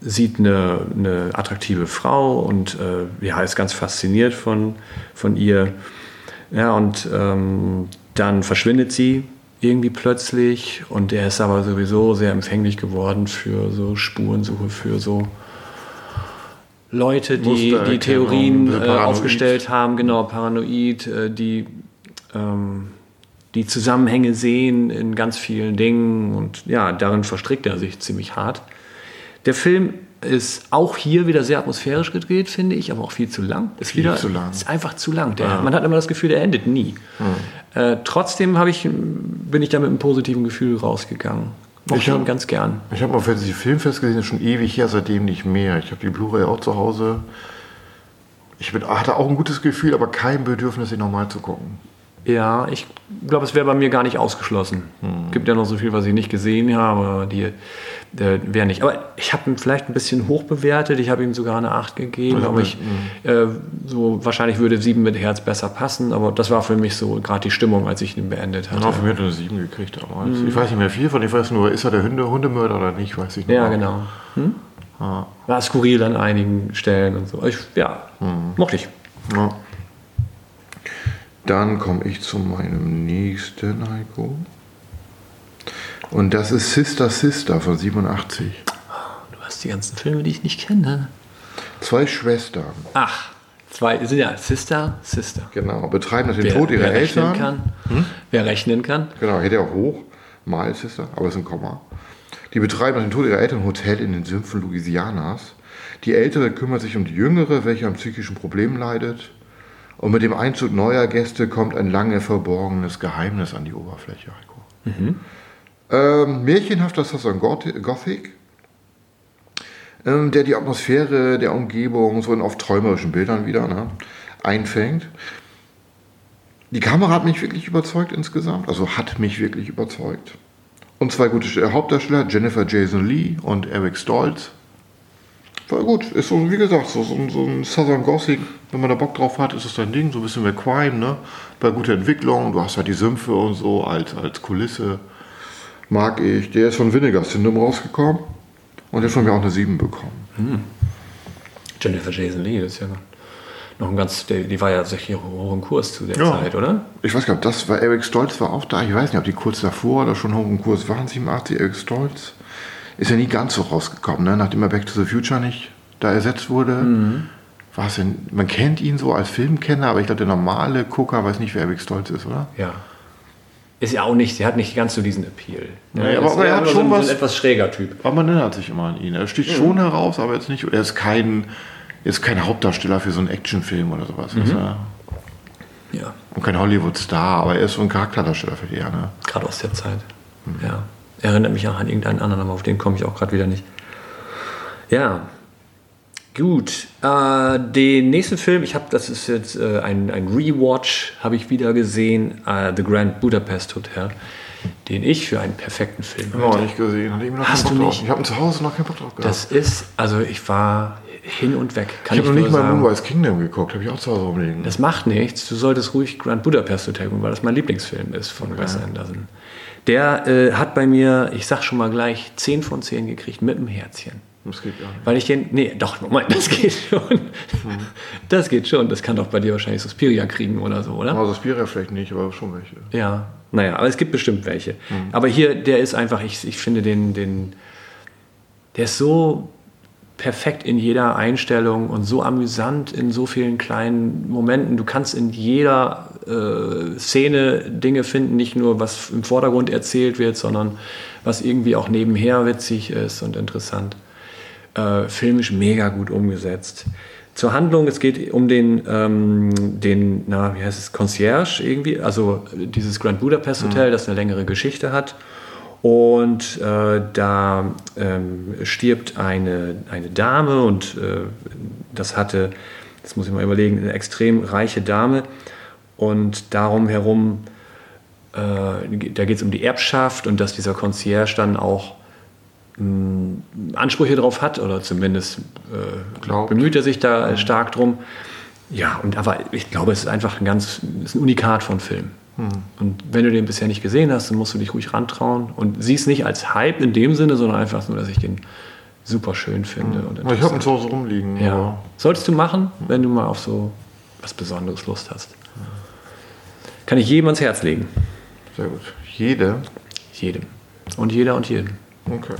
sieht eine, eine attraktive Frau und äh, ja, ist ganz fasziniert von, von ihr. Ja, und ähm, dann verschwindet sie irgendwie plötzlich und er ist aber sowieso sehr empfänglich geworden für so Spurensuche, für so Leute, die die Theorien äh, aufgestellt haben, genau, paranoid, äh, die ähm, die Zusammenhänge sehen in ganz vielen Dingen und ja, darin verstrickt er sich ziemlich hart. Der Film ist auch hier wieder sehr atmosphärisch gedreht, finde ich, aber auch viel zu lang. Ist Viel wieder, zu lang. Ist einfach zu lang. Der, Man hat immer das Gefühl, der endet nie. Äh, trotzdem habe ich, bin ich da mit einem positiven Gefühl rausgegangen. Ich hab- ihn ganz gern. Ich habe mal Fantasy Filmfest gesehen, das ist schon ewig her, seitdem nicht mehr. Ich habe die Blu-ray auch zu Hause. Ich bin, hatte auch ein gutes Gefühl, aber kein Bedürfnis, ihn nochmal zu gucken. Ja, ich glaube, es wäre bei mir gar nicht ausgeschlossen. Gibt ja noch so viel, was ich nicht gesehen habe, aber die äh, wäre nicht. Aber ich habe ihn vielleicht ein bisschen hoch bewertet. Ich habe ihm sogar eine 8 gegeben. Also aber ich, äh, so wahrscheinlich würde 7 mit Herz besser passen. Aber das war für mich so gerade die Stimmung, als ich ihn beendet hatte. Ja, für mich hat er eine 7 gekriegt damals. Ich weiß nicht mehr viel von, ich weiß nur, ist er der Hunde, Hundemörder oder nicht, weiß ich nicht. Ja, genau. Hm? War skurril an einigen Stellen und so. Ich, ja, mochte ich. Ja. Dann komme ich zu meinem nächsten Heiko. Und das ist Sister Sister von 87. Du hast die ganzen Filme, die ich nicht kenne. Zwei Schwestern, Ach, zwei sind ja Sister, Sister. genau, betreiben nach dem Tod ihrer wer rechnen Eltern. kann, wer rechnen kann. Genau, hätte auch hoch, mal Sister, aber es ist ein Komma. Die betreiben nach dem Tod ihrer Eltern ein Hotel in den Sümpfen Louisianas. Die Ältere kümmert sich um die Jüngere, welche an psychischen Problemen leidet. Und mit dem Einzug neuer Gäste kommt ein lange verborgenes Geheimnis an die Oberfläche, Heiko. Ähm, märchenhafter Southern Goth- Gothic, ähm, der die Atmosphäre der Umgebung so in oft träumerischen Bildern wieder ne, einfängt. Die Kamera hat mich wirklich überzeugt insgesamt, also hat mich wirklich überzeugt. Und zwei gute Sch- Hauptdarsteller, Jennifer Jason Lee und Eric Stoltz. War gut, ist so, wie gesagt, so, so, ein- so ein Southern Gothic, wenn man da Bock drauf hat, ist das dein Ding, so ein bisschen wie Crime, ne? Bei guter Entwicklung, du hast halt die Sümpfe und so als, als Kulisse. Mag ich. Der ist von Vinegar Syndrome rausgekommen und der hat von mir auch eine 7 bekommen. Jennifer Jason Lee, das ist ja noch ein ganz, die, war ja sicher hoch im Kurs zu der Ja. Zeit, oder? Ich weiß gar nicht, ob das war, Eric Stoltz war auch da. Ich weiß nicht, ob die kurz davor oder schon hoch im Kurs waren, 87, Eric Stoltz. Ist ja nie ganz so rausgekommen, ne? nachdem er Back to the Future nicht da ersetzt wurde. War es denn, man kennt ihn so als Filmkenner, aber ich glaube, der normale Gucker weiß nicht, wer Eric Stoltz ist, oder? Ja. Ist ja auch nicht, der hat nicht ganz so diesen Appeal. Nee, Ja, aber- ist aber er hat schon so ein, was- so ein etwas schräger Typ. Aber man erinnert sich immer an ihn. Er sticht schon heraus, aber jetzt nicht, er ist kein, er ist kein Hauptdarsteller für so einen Actionfilm oder sowas. weißt du? Ja, Und kein Hollywood-Star, aber er ist so ein Charakterdarsteller für die, ja, ne? gerade aus der Zeit. Ja. Erinnert mich auch an irgendeinen anderen, aber auf den komme ich auch gerade wieder nicht. Ja. Gut. Äh, den nächsten Film, ich habe, das ist jetzt äh, ein, ein Rewatch, habe ich wieder gesehen, äh, The Grand Budapest Hotel, den ich für einen perfekten Film Haben wir auch nicht gesehen. Hatte ich noch Hast keinen du Bock drauf. Ich habe zu Hause noch keinen Bock drauf gehabt. Das ist, also ich war hin und weg. Kann ich habe noch nicht mal sagen. Moonrise Kingdom geguckt, habe ich auch zu Hause rumliegen. Das macht nichts. Du solltest ruhig Grand Budapest Hotel gucken, weil das mein Lieblingsfilm ist von Wes Anderson. Der äh, hat bei mir, ich sag schon mal gleich, 10 von 10 gekriegt mit dem Herzchen. Das geht gar nicht. Weil ich den, nee, doch, Moment, das geht schon. Das geht schon. Das kann doch bei dir wahrscheinlich Suspiria kriegen oder so, oder? Also Spira vielleicht nicht, aber schon welche. Ja, naja, aber es gibt bestimmt welche. Aber hier, der ist einfach, ich, ich finde den, den, der ist so perfekt in jeder Einstellung und so amüsant in so vielen kleinen Momenten. Du kannst in jeder äh, Szene Dinge finden, nicht nur was im Vordergrund erzählt wird, sondern was irgendwie auch nebenher witzig ist und interessant. Äh, filmisch mega gut umgesetzt. Zur Handlung, es geht um den, ähm, den na, wie heißt es, Concierge irgendwie, also dieses Grand Budapest Hotel, das eine längere Geschichte hat. Und äh, da ähm, stirbt eine, eine Dame und äh, das hatte, das muss ich mal überlegen, eine extrem reiche Dame. Und darum herum, äh, da geht es um die Erbschaft und dass dieser Concierge dann auch mh, Ansprüche drauf hat oder zumindest äh, bemüht er sich da stark drum. Ja, und aber ich glaube, es ist einfach ein ganz es ist ein Unikat von Film. Und wenn du den bisher nicht gesehen hast, dann musst du dich ruhig rantrauen und siehst nicht als Hype in dem Sinne, sondern einfach nur, dass ich den super schön finde. Und Ich habe ihn zu Hause rumliegen. Ja. Solltest du machen, wenn du mal auf so was Besonderes Lust hast. Kann ich jedem ans Herz legen. Sehr gut. Jede. Jedem. Und jeder und jedem. Okay.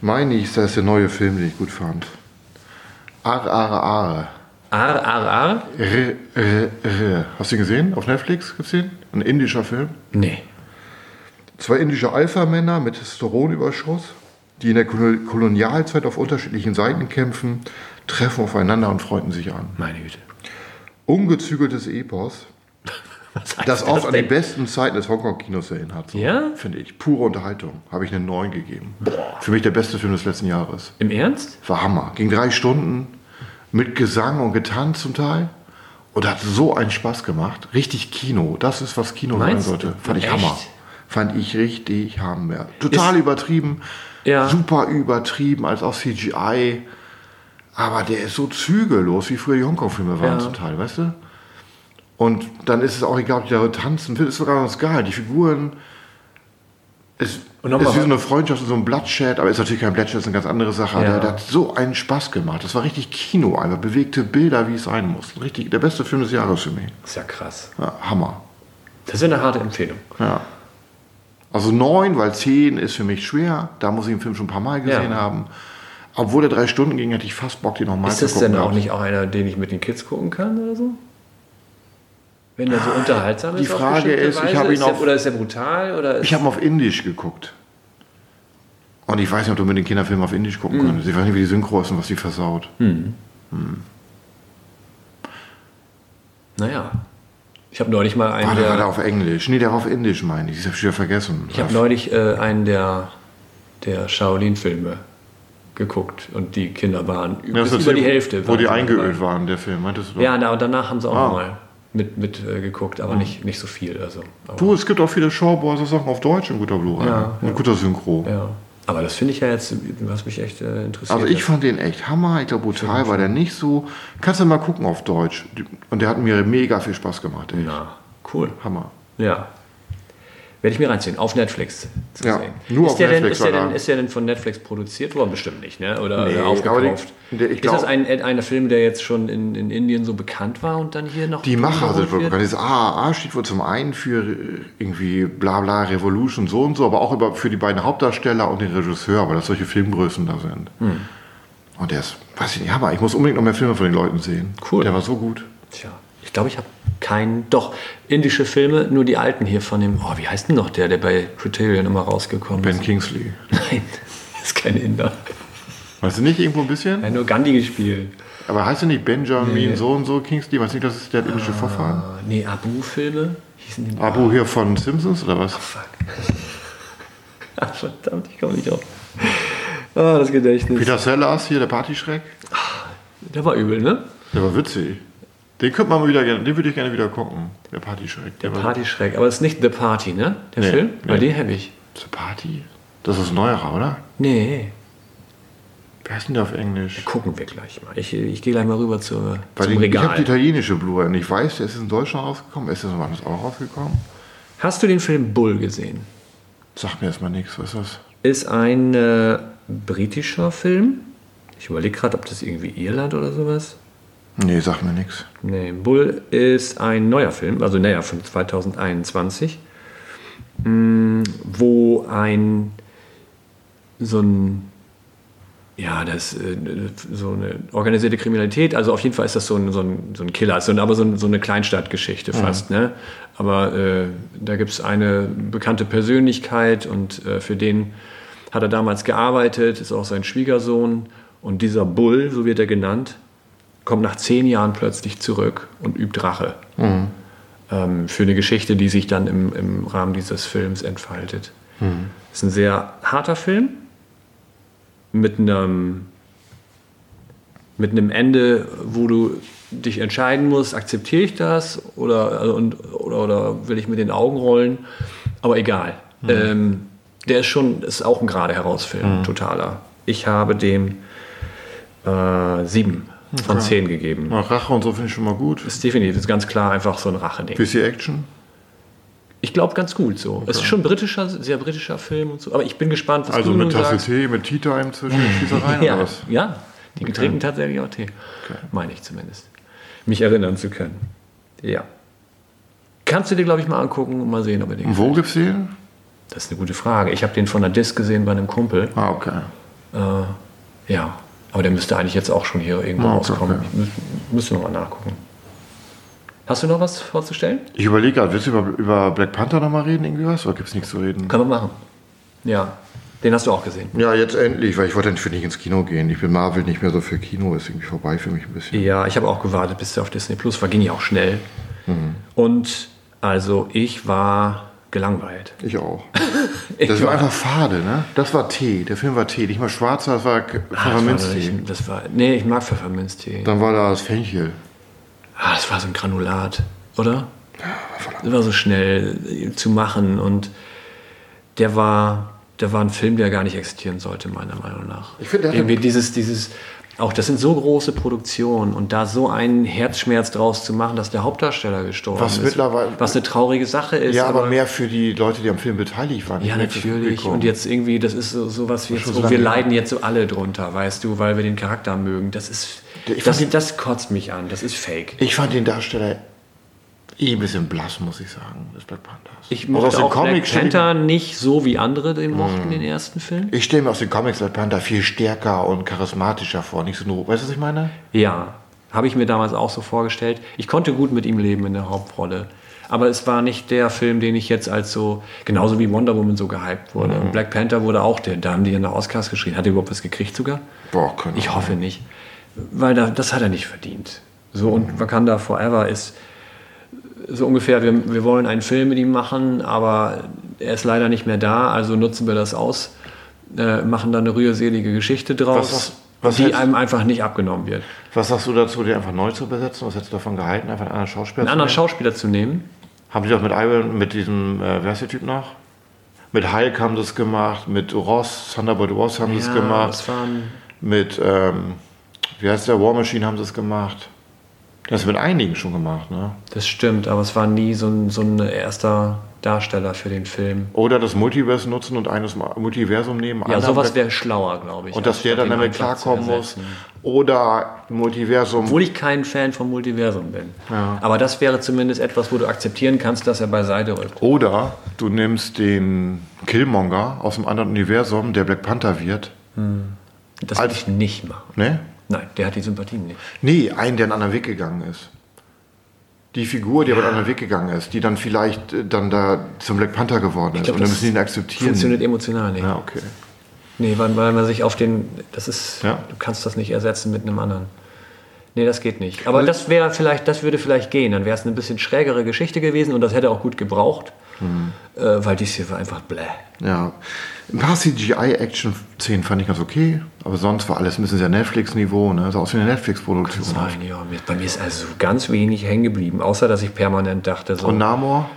Meine ich, das ist der neue Film, den ich gut fand. Ar, ar, ar. Ar, ar, ar? R, r, r. Hast du ihn gesehen? Auf Netflix gibt's den? Ein indischer Film. Nee. Zwei indische Alpha-Männer mit Testosteronüberschuss, die in der Kolon- Kolonialzeit auf unterschiedlichen Seiten kämpfen, treffen aufeinander und freunden sich an. Meine Güte. Ungezügeltes Epos, das oft an die besten Zeiten des Hongkong-Kinos erinnert. So, Ja? Finde ich. Pure Unterhaltung. Habe ich eine 9 gegeben. Für mich der beste Film des letzten Jahres. Im Ernst? War Hammer. Ging drei Stunden mit Gesang und getanzt zum Teil. Und hat so einen Spaß gemacht. Richtig Kino. Das ist, was Kino Meinst sein sollte. Fand ich Echt? Hammer. Fand ich richtig Hammer. Total Ist- übertrieben. Ja. Super übertrieben, als auch CGI. Aber der ist so zügellos, wie früher die Hongkong-Filme waren Ja. zum Teil, weißt du? Und dann ist es auch egal, ob die da tanzen. Ist sogar ganz geil. Die Figuren. Es Und ist nochmal wie so eine Freundschaft, so ein Bloodshed, aber ist natürlich kein Bloodshed, ist eine ganz andere Sache. Ja. Der, der hat so einen Spaß gemacht. Das war richtig Kino, einfach bewegte Bilder, wie es sein muss. Richtig, der beste Film des Jahres für mich. Ist ja krass. Ja, Hammer. Das ist eine harte Empfehlung. Ja. Also neun, weil zehn ist für mich schwer. Da muss ich den Film schon ein paar Mal gesehen Ja. haben. Obwohl der drei Stunden ging, hätte ich fast Bock, den nochmal Ist zu das gucken. denn auch nicht auch einer, den ich mit den Kids gucken kann oder so? Wenn der so unterhaltsam die ist? auf Frage ist, ich Weise? habe ihn ist der, auf- Oder ist der brutal? Oder Ich habe ihn auf Indisch geguckt. Und ich weiß nicht, ob du mit den Kinderfilmen auf Indisch Hm. gucken kannst. Ich weiß nicht, wie die Synchro ist und was die versaut. Naja. Ich habe neulich mal einen Ah, der war da der, auf Englisch. Nee, der war auf Indisch, meine ich. Das habe ich wieder vergessen. ich habe neulich äh, einen der, der Shaolin-Filme geguckt und die Kinder waren Ja, über, die der, Hälfte. Wo die eingeölt waren, der Film, meintest du doch? Ja, na, und danach haben sie auch Ah. noch mal mit, mit äh, geguckt, aber nicht, nicht so viel. Also, Du, es gibt auch viele Showboys-Sachen auf Deutsch in guter Blu-ray. Ja, Ein guter Synchro. ja. aber das finde ich ja jetzt, was mich echt äh, interessiert. Also ich fand den echt Hammer. Ich glaube, brutal war der nicht so. Kannst du mal gucken auf Deutsch. Und der hat mir mega viel Spaß gemacht. Ey. Na, cool. Hammer. Ja. Werde ich mir reinziehen. Auf Netflix zu Ja, sehen. nur ist auf der Netflix Denn, ist, der denn, ist der denn von Netflix produziert worden? Bestimmt nicht, ne? Oder Nee, äh, aber aufgekauft? die- der- ist das ein, ein Film, der jetzt schon in, in Indien so bekannt war und dann hier noch Die Macher sind wohl bekannt. Das AAA steht wohl zum einen für äh, irgendwie bla bla Revolution so und so, aber auch über, für die beiden Hauptdarsteller und den Regisseur, weil das solche Filmgrößen da sind. Hm. Und der ist, weiß ich nicht, Hammer. Ich muss unbedingt noch mehr Filme von den Leuten sehen. Cool. Der war so gut. Tja, ich glaube, ich habe keinen. Doch, indische Filme, nur die alten hier von dem. Oh, wie heißt denn noch der, der bei Criterion immer rausgekommen Ben ist? Kingsley. Nein, ist kein Inder. Weißt du nicht irgendwo ein bisschen? Er hat nur Gandhi gespielt. Aber heißt er nicht Benjamin Nee. so und so Kingsley? Weißt du nicht, das ist der indische Vorfahren? Ah, nee, Abu-Filme hießen die. Abu hier von Simpsons oder was? Fuck. Ach, verdammt, ich komme nicht drauf. Ah, das Gedächtnis. Peter Sellers hier, der Partyschreck. Der war übel, ne? Der war witzig. Den könnte man mal wieder gerne, den würde ich gerne wieder gucken. Der Partyschreck. Der war- Partyschreck. Aber das ist nicht The Party, ne? Der Nee, Film? Weil nee. den habe ich. The Party? Das ist neuerer, oder? Nee. Wer ist denn der auf Englisch? Gucken wir gleich mal. Ich, ich gehe gleich mal rüber zur, Weil zum den, ich habe Regal. die italienische Blu-ray und ich weiß, der ist in Deutschland rausgekommen. Ist der so woanders auch rausgekommen? Hast du den Film Bull gesehen? Sag mir erstmal nichts, was ist das? Ist ein äh, britischer Film. Ich überlege gerade, ob das irgendwie Irland oder sowas. Nee, sag mir nichts. Nee, Bull ist ein neuer Film, also naja, von 2021, mh, wo ein so ein ja, das äh, so eine organisierte Kriminalität, also auf jeden Fall ist das so ein, so ein, so ein Killer, so ein, aber so, ein, so eine Kleinstadtgeschichte fast, ne? Aber äh, da gibt es eine bekannte Persönlichkeit und äh, für den hat er damals gearbeitet, ist auch sein Schwiegersohn und dieser Bull, so wird er genannt, kommt nach zehn Jahren plötzlich zurück und übt Rache. Ähm, für eine Geschichte, die sich dann im, im Rahmen dieses Films entfaltet. Ist ein sehr harter Film mit einem, mit einem Ende, wo du dich entscheiden musst, akzeptiere ich das oder, also und, oder, oder will ich mit den Augen rollen. Aber egal. Ähm, Der ist schon, ist auch ein gerade Herausfilm, Mhm. totaler. Ich habe dem äh, sieben von zehn gegeben. Na, Rache und so finde ich schon mal gut. Ist definitiv, ist ganz klar einfach so ein Racheding. Bisschen Action. Ich glaube ganz gut so. Es ist schon britischer, sehr britischer Film und so. Aber ich bin gespannt, was Also du mit Tasse sagst. Tee, mit Tea Time zwischen den Schießereien Ja, oder was? ja, die trinken tatsächlich auch Tee. Meine ich zumindest. Mich erinnern zu können. Ja. Kannst du dir, glaube ich, mal angucken und mal sehen, ob er gefällt. wo gibt's den? Das ist eine gute Frage. Ich habe den von der Disc gesehen bei einem Kumpel. Ah, okay. Äh, ja, aber der müsste eigentlich jetzt auch schon hier irgendwo Ah, rauskommen. okay. Ich mü müsste noch mal nachgucken. Hast du noch was vorzustellen? Ich überlege gerade, willst du über, über Black Panther nochmal reden, irgendwie was? Oder gibt's nichts zu reden? Können wir machen. Ja, den hast du auch gesehen. Ja, jetzt endlich, weil ich wollte endlich nicht ins Kino gehen. Ich bin Marvel nicht mehr so für Kino, ist irgendwie vorbei für mich ein bisschen. Ja, ich habe auch gewartet, bis der auf Disney Plus war. Ging ja auch schnell. Und also ich war gelangweilt. Ich auch. Ich Das war einfach fade, ne? Das war Tee. Der Film war Tee. Nicht mal schwarzer, das war Ah, das war, Pfefferminztee. das war, nee, ich mag Pfefferminztee. Dann war da das Fenchel. Ah, das war so ein Granulat, oder? Das war so schnell äh, zu machen und der war, der war ein Film, der gar nicht existieren sollte, meiner Meinung nach. Ich finde, irgendwie dieses, dieses, auch das sind so große Produktionen und da so einen Herzschmerz draus zu machen, dass der Hauptdarsteller gestorben Was ist. mittlerweile- was eine traurige Sache ist. Ja, aber mehr für die Leute, die am Film beteiligt waren. Ja, natürlich. Und jetzt irgendwie, das ist so sowas wie jetzt, so wir leiden jetzt so alle drunter, weißt du, weil wir den Charakter mögen. Das ist, das, fand- das kotzt mich an. Das ist fake. Ich fand den Darsteller eh ein bisschen blass, muss ich sagen, des Black Panthers. Ich aus mochte den auch Black Comics stell ich- Panther nicht so, wie andere den mochten, den ersten Film. Ich stelle mir aus den Comics Black Panther viel stärker und charismatischer vor. Nicht so nur, weißt du, was ich meine? Ja, habe ich mir damals auch so vorgestellt. Ich konnte gut mit ihm leben in der Hauptrolle. Aber es war nicht der Film, den ich jetzt als so, genauso wie Wonder Woman so gehypt wurde. Und Black Panther wurde auch der, da haben die in der Oscars geschrien. Hat er überhaupt was gekriegt sogar? Boah, keine Ich hoffe nicht. Weil da, das hat er nicht verdient. So, und Wakanda Forever ist so ungefähr, wir, wir wollen einen Film mit ihm machen, aber er ist leider nicht mehr da, also nutzen wir das aus, äh, machen da eine rührselige Geschichte draus, Was- was- die einem einfach nicht abgenommen wird. Was sagst du dazu, den einfach neu zu besetzen? Was hättest du davon gehalten, einfach einen anderen Schauspieler Einen zu anderen nehmen? Schauspieler zu nehmen, Haben die das mit Iron, mit diesem, äh, wer ist der Typ noch? Mit Hulk haben sie es gemacht, mit Ross, Thunderbolt Ross haben sie es Ja, gemacht, das waren, mit, ähm, wie heißt der, War Machine haben sie es gemacht. Das mit einigen schon gemacht, ne? das stimmt, aber es war nie so ein, so ein erster Darsteller für den Film. Oder das Multiverse nutzen und eines Multiversum nehmen. Ja, sowas wäre schlauer, glaube ich. Und dass der dann damit klarkommen muss. Oder Multiversum. Obwohl ich kein Fan vom Multiversum bin. Aber das wäre zumindest etwas, wo du akzeptieren kannst, dass er beiseite rückt. Oder du nimmst den Killmonger aus dem anderen Universum, der Black Panther wird. Das würde ich nicht machen. Ne? Nein, der hat die Sympathien nicht. Nee, einen, der einen anderen Weg gegangen ist. Die Figur, die aber einen anderen Weg gegangen ist, die dann vielleicht äh, dann da zum Black Panther geworden ist. glaub, und dann müssen die ihn akzeptieren. Funktioniert emotional nicht. Ja, okay. Nee, weil, weil man sich auf den. Das ist. Ja. Du kannst das nicht ersetzen mit einem anderen. Nee, das geht nicht. Aber das wäre vielleicht, das würde vielleicht gehen. Dann wäre es eine bisschen schrägere Geschichte gewesen und das hätte auch gut gebraucht. Mhm. Äh, weil dies hier war einfach bläh. Ja. Ein paar CGI-Action-Szenen fand ich ganz okay, aber sonst war alles ein bisschen sehr Netflix-Niveau, ne? Sah aus wie eine Netflix-Produktion. Nein, ja, bei mir ist also ganz wenig hängen geblieben, außer dass ich permanent dachte so, Und Namor?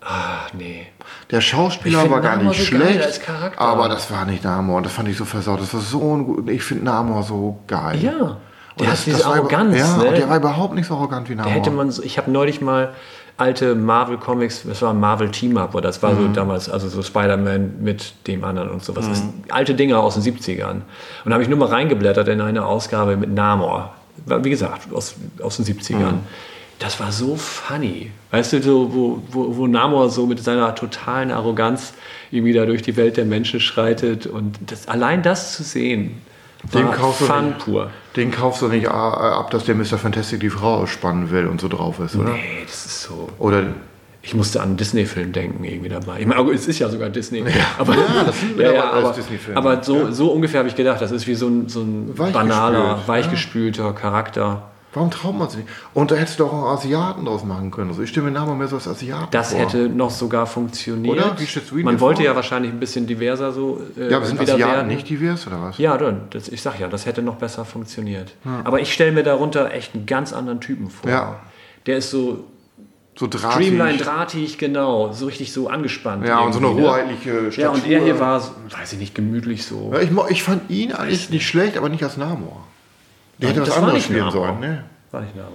ach nee. Der Schauspieler war gar Namor nicht so schlecht, aber das war nicht Namor. Das fand ich so versaut. Das war so ein gut. Ich finde Namor so geil. Ja, Und der das- hat diese das war Arroganz. Ja, ne? und der war überhaupt nicht so arrogant wie Namor. Da hätte man so, ich habe neulich mal alte Marvel-Comics, das war ein Marvel-Team-Up, oder das war Mhm. so damals, also so Spider-Man mit dem anderen und sowas. Das sind alte Dinger aus den 70ern. Und da habe ich nur mal reingeblättert in eine Ausgabe mit Namor. Wie gesagt, aus, aus den 70ern. Mhm. Das war so funny. Weißt du, so, wo, wo, wo Namor so mit seiner totalen Arroganz irgendwie da durch die Welt der Menschen schreitet. Und das, allein das zu sehen, Den war kaufst du Fun nicht. pur. Den kaufst du nicht äh, ab, dass der Mr. Fantastic die Frau ausspannen will und so drauf ist, oder? Nee, das ist so. Oder Ich musste an einen Disney-Film denken irgendwie dabei. Ich meine, es ist ja sogar Disney. Aber, Ja, das sind ja, ja ja, aber, Disney-Filme. aber so, so ungefähr habe ich gedacht, das ist wie so ein, so ein Weichgespült, banaler, ja. weichgespülter Charakter. Warum traut man sich nicht? Und da hättest du doch auch einen Asiaten draus machen können. Also ich stelle mir Namor mehr so als Asiaten Das vor. hätte noch sogar funktioniert. Oder? Wie ihn Man wollte vor? ja wahrscheinlich ein bisschen diverser so äh, Ja, aber sind Asiaten werden. nicht divers oder was? Ja, dann, das, ich sag ja, das hätte noch besser funktioniert. Aber ich stelle mir darunter echt einen ganz anderen Typen vor. Ja. Der ist so, So drahtig. Streamline, drahtig, genau. So richtig so angespannt. Ja, und so eine ne? hoheitliche Statur. Ja, und er hier war, weiß ich nicht, gemütlich so. Ja, ich, ich fand ihn eigentlich nicht schlecht, aber nicht als Namor. Der hätte was anderes spielen sollen. Ne? War nicht Name.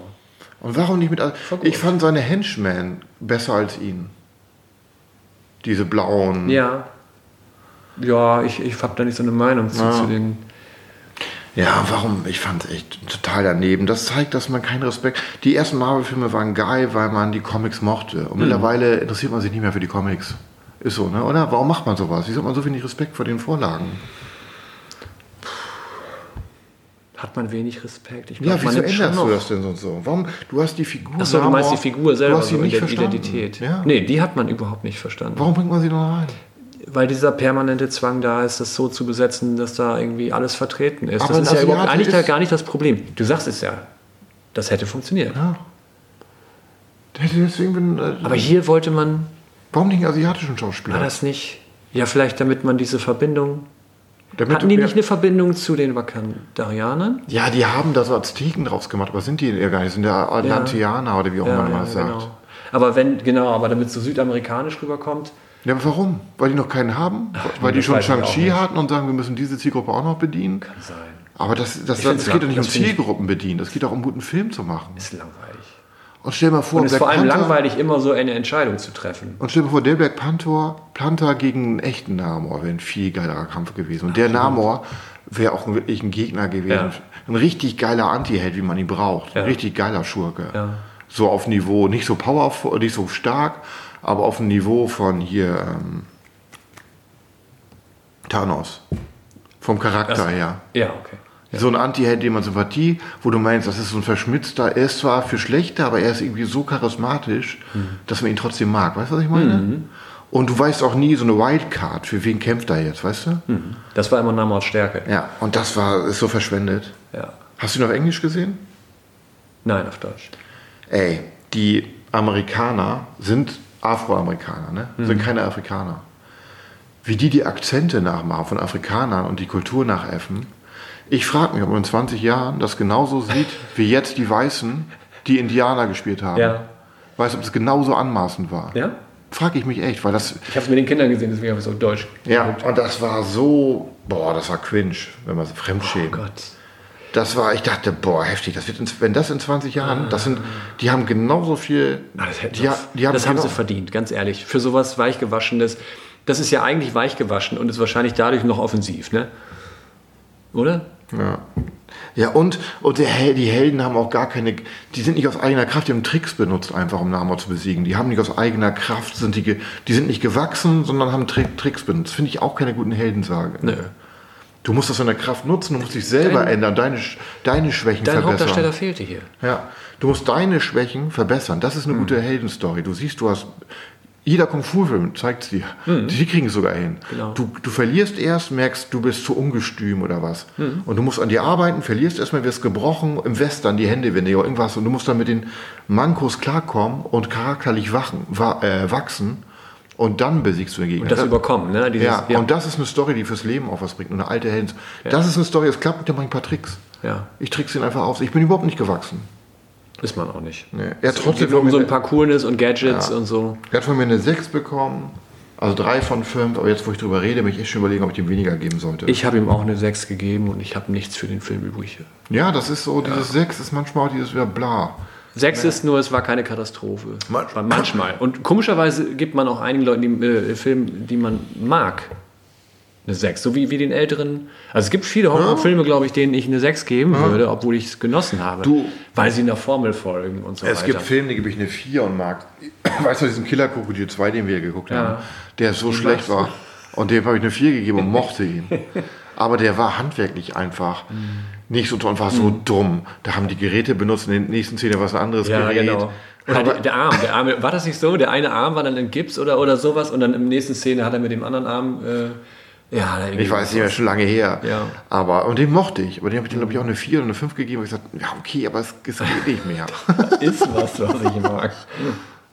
Und warum nicht mit. Ich fand seine Henchmen besser als ihn. Diese blauen. Ja. Ja, ich, ich habe da nicht so eine Meinung zu, Ja. zu den. Ja, warum? Ich fand es echt total daneben. Das zeigt, dass man keinen Respekt. Die ersten Marvel-Filme waren geil, weil man die Comics mochte. Mhm. Und mittlerweile interessiert man sich nicht mehr für die Comics. Ist so, ne? Oder? Warum macht man sowas? Wieso hat man so wenig Respekt vor den Vorlagen? Hat man wenig Respekt? Ich Ja, glaub, man wieso änderst du das denn so? so? Warum? Du hast die Figur. Achso, du meinst die Figur selber, so nicht Ident- verstanden. Identität. Ja. Nee, die hat man überhaupt nicht verstanden. Warum bringt man sie noch rein? Weil dieser permanente Zwang da ist, das so zu besetzen, dass da irgendwie alles vertreten ist. Aber das ist ja überhaupt eigentlich ist- gar nicht das Problem. Du sagst es ja. Das hätte funktioniert. Ja. Der hätte deswegen. Äh, Aber hier wollte man, warum nicht einen asiatischen Schauspieler? war das nicht, ja, vielleicht damit man diese Verbindung. Damit Hatten die nicht eine Verbindung zu den Wakandarianern? Ja, die haben da so Azteken draus gemacht, aber sind die ja gar nicht. Sind der Atlanteaner oder wie auch immer man das sagt. genau. Aber wenn, genau, aber damit es so südamerikanisch rüberkommt, Ja, aber warum? Weil die noch keinen haben? Weil die das schon Shang-Chi hatten und sagen, wir müssen diese Zielgruppe auch noch bedienen? kann sein. Aber das, das, das, find's geht doch nicht um das Zielgruppen bedienen. Das geht auch um guten Film zu machen. Ist langweilig. Und stell mal vor, Und es ist vor allem Panther, langweilig, immer so eine Entscheidung zu treffen. Und stell dir vor, der Black Panther, Panther gegen einen echten Namor wäre ein viel geilerer Kampf gewesen. Und der Namor wäre auch wirklich ein Gegner gewesen. Ja. Ein richtig geiler Anti-Held, wie man ihn braucht. Ja. Ein richtig geiler Schurke. Ja. So auf Niveau, nicht so powerful, nicht so stark, aber auf dem Niveau von hier ähm, Thanos. Vom Charakter Ach so. her. Ja, okay. So ein Anti-Held, dem man Sympathie, wo du meinst, das ist so ein verschmitzter, er ist zwar für Schlechter, aber er ist irgendwie so charismatisch, dass man ihn trotzdem mag. Weißt du, was ich meine? Und du weißt auch nie so eine Wildcard, für wen kämpft er jetzt, weißt du? Das war immer Namors Stärke. Ja, und das war, ist so verschwendet. Ja. Hast du ihn auf Englisch gesehen? Nein, auf Deutsch. Ey, die Amerikaner sind Afroamerikaner, ne? Sind keine Afrikaner. Wie die die Akzente nachmachen von Afrikanern und die Kultur nachäffen. Ich frage mich, ob man in 20 Jahren das genauso sieht, wie jetzt die Weißen, die Indianer gespielt haben. Ja. Weißt du, ob es genauso anmaßend war? Ja? Frage ich mich echt, weil das, Ich habe es mit den Kindern gesehen, deswegen habe ich es auf Deutsch. ja, und das war so, boah, das war cringe, wenn man so Oh fremdschämen. Gott. Das war, ich dachte, boah, heftig, das wird in, wenn das in 20 Jahren, das sind, die haben genauso viel, Ah, das die, sie- die haben, das haben genau, sie verdient, ganz ehrlich. Für sowas Weichgewaschenes. Das ist ja eigentlich weichgewaschen und ist wahrscheinlich dadurch noch offensiv, ne? Oder? Ja. Ja, und, und der Hel die Helden haben auch gar keine, die sind nicht aus eigener Kraft, die haben Tricks benutzt, einfach um Namor zu besiegen. Die haben nicht aus eigener Kraft, sind die, die sind nicht gewachsen, sondern haben Trick, Tricks benutzt. Finde ich auch keine guten Heldensage. Nö. Du musst das deine Kraft nutzen, du musst dich selber Dein- ändern, deine, deine Schwächen Dein verbessern. Hauptdarsteller fehlte hier. Ja, du musst deine Schwächen verbessern. Das ist eine gute Heldenstory. Du siehst, du hast. Jeder Kung-Fu-Film zeigt es dir. Die kriegen es sogar hin. Genau. Du, du verlierst erst, merkst, du bist zu ungestüm oder was. Und du musst an dir arbeiten, verlierst erstmal, wirst gebrochen, im Western die Hände, wenn dir irgendwas. Und du musst dann mit den Mankos klarkommen und charakterlich wachen, wa äh, wachsen. Und dann besiegst du den Gegner. Und das überkommen, ne? Dieses, ja, und das ist eine Story, die fürs Leben auch was bringt. Und eine alte Helden. Das ist eine Story, es klappt mit dir mal ein paar Tricks. ja, Ich trick's ihn einfach aus. Ich bin überhaupt nicht gewachsen. Ist man auch nicht. Nee. Er hat Es trotzdem geht um so ein paar Coolness und Gadgets Ja. und so. Er hat von mir eine 6 bekommen, also 3 von 5, aber jetzt, wo ich drüber rede, bin ich echt schon überlegen, ob ich ihm weniger geben sollte. Ich habe ihm auch eine 6 gegeben und ich habe nichts für den Film übrig. ja, das ist so, dieses 6 ist manchmal auch dieses wieder bla. 6 ist nur, es war keine Katastrophe. Manchmal. War manchmal. Und komischerweise gibt man auch einigen Leuten, die äh, Filme, die man mag, eine 6. So wie, wie den älteren. Also es gibt viele Hongkong-Filme, glaube ich, denen ich eine 6 geben würde, obwohl ich es genossen habe. Du- weil sie einer Formel folgen und so Es weiter. gibt Filme, die gebe ich eine 4 und mag. Weißt du, diesen Killer Krokodil 2, den wir geguckt Ja. haben, der so schlecht magst du? war. Und dem habe ich eine 4 gegeben und mochte ihn. Aber der war handwerklich einfach nicht so toll und war so dumm. Da haben die Geräte benutzt, in den nächsten Szene war es ein anderes ja, Gerät. genau. Oder der, der Arm, der Arm, war das nicht so? Der eine Arm war dann in Gips oder, oder sowas und dann in der nächsten Szene hat er mit dem anderen Arm, äh, ja, Ich weiß nicht mehr, schon lange her. Ja. Aber, und den mochte ich. Aber den habe ich dann, glaube ich, auch eine 4 oder eine 5 gegeben. Und ich gesagt, ja, okay, aber es, es geht nicht mehr. ist was, was ich mag.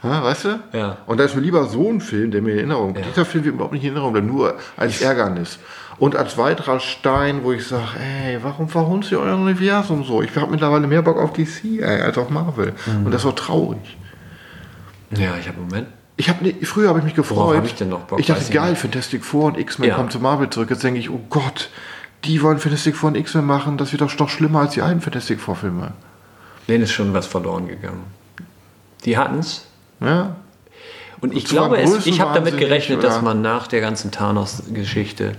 Ha, weißt du? Ja. Und da ist mir lieber so ein Film, der mir in Erinnerung Dieser Film wird überhaupt nicht in Erinnerung bleiben, nur als Ärgernis. Und als weiterer Stein, wo ich sage, ey, warum verhunzt ihr euer Universum so? Ich habe mittlerweile mehr Bock auf DC ey, als auf Marvel. Und das ist doch traurig. Ja, ich habe im Moment. Ich hab, ne, früher habe ich mich gefreut. hab ich denn noch Bock? Ich dachte, ich geil, nicht. Fantastic Four und X-Men Ja. kommen zu Marvel zurück. Jetzt denke ich, oh Gott, die wollen Fantastic Four und X-Men machen. Das wird doch noch schlimmer als die alten Fantastic Four-Filme. Denen ist schon was verloren gegangen. Die hatten's. Ja? Und ich einem glaube, es, ich habe damit gerechnet, dass man nach der ganzen Thanos-Geschichte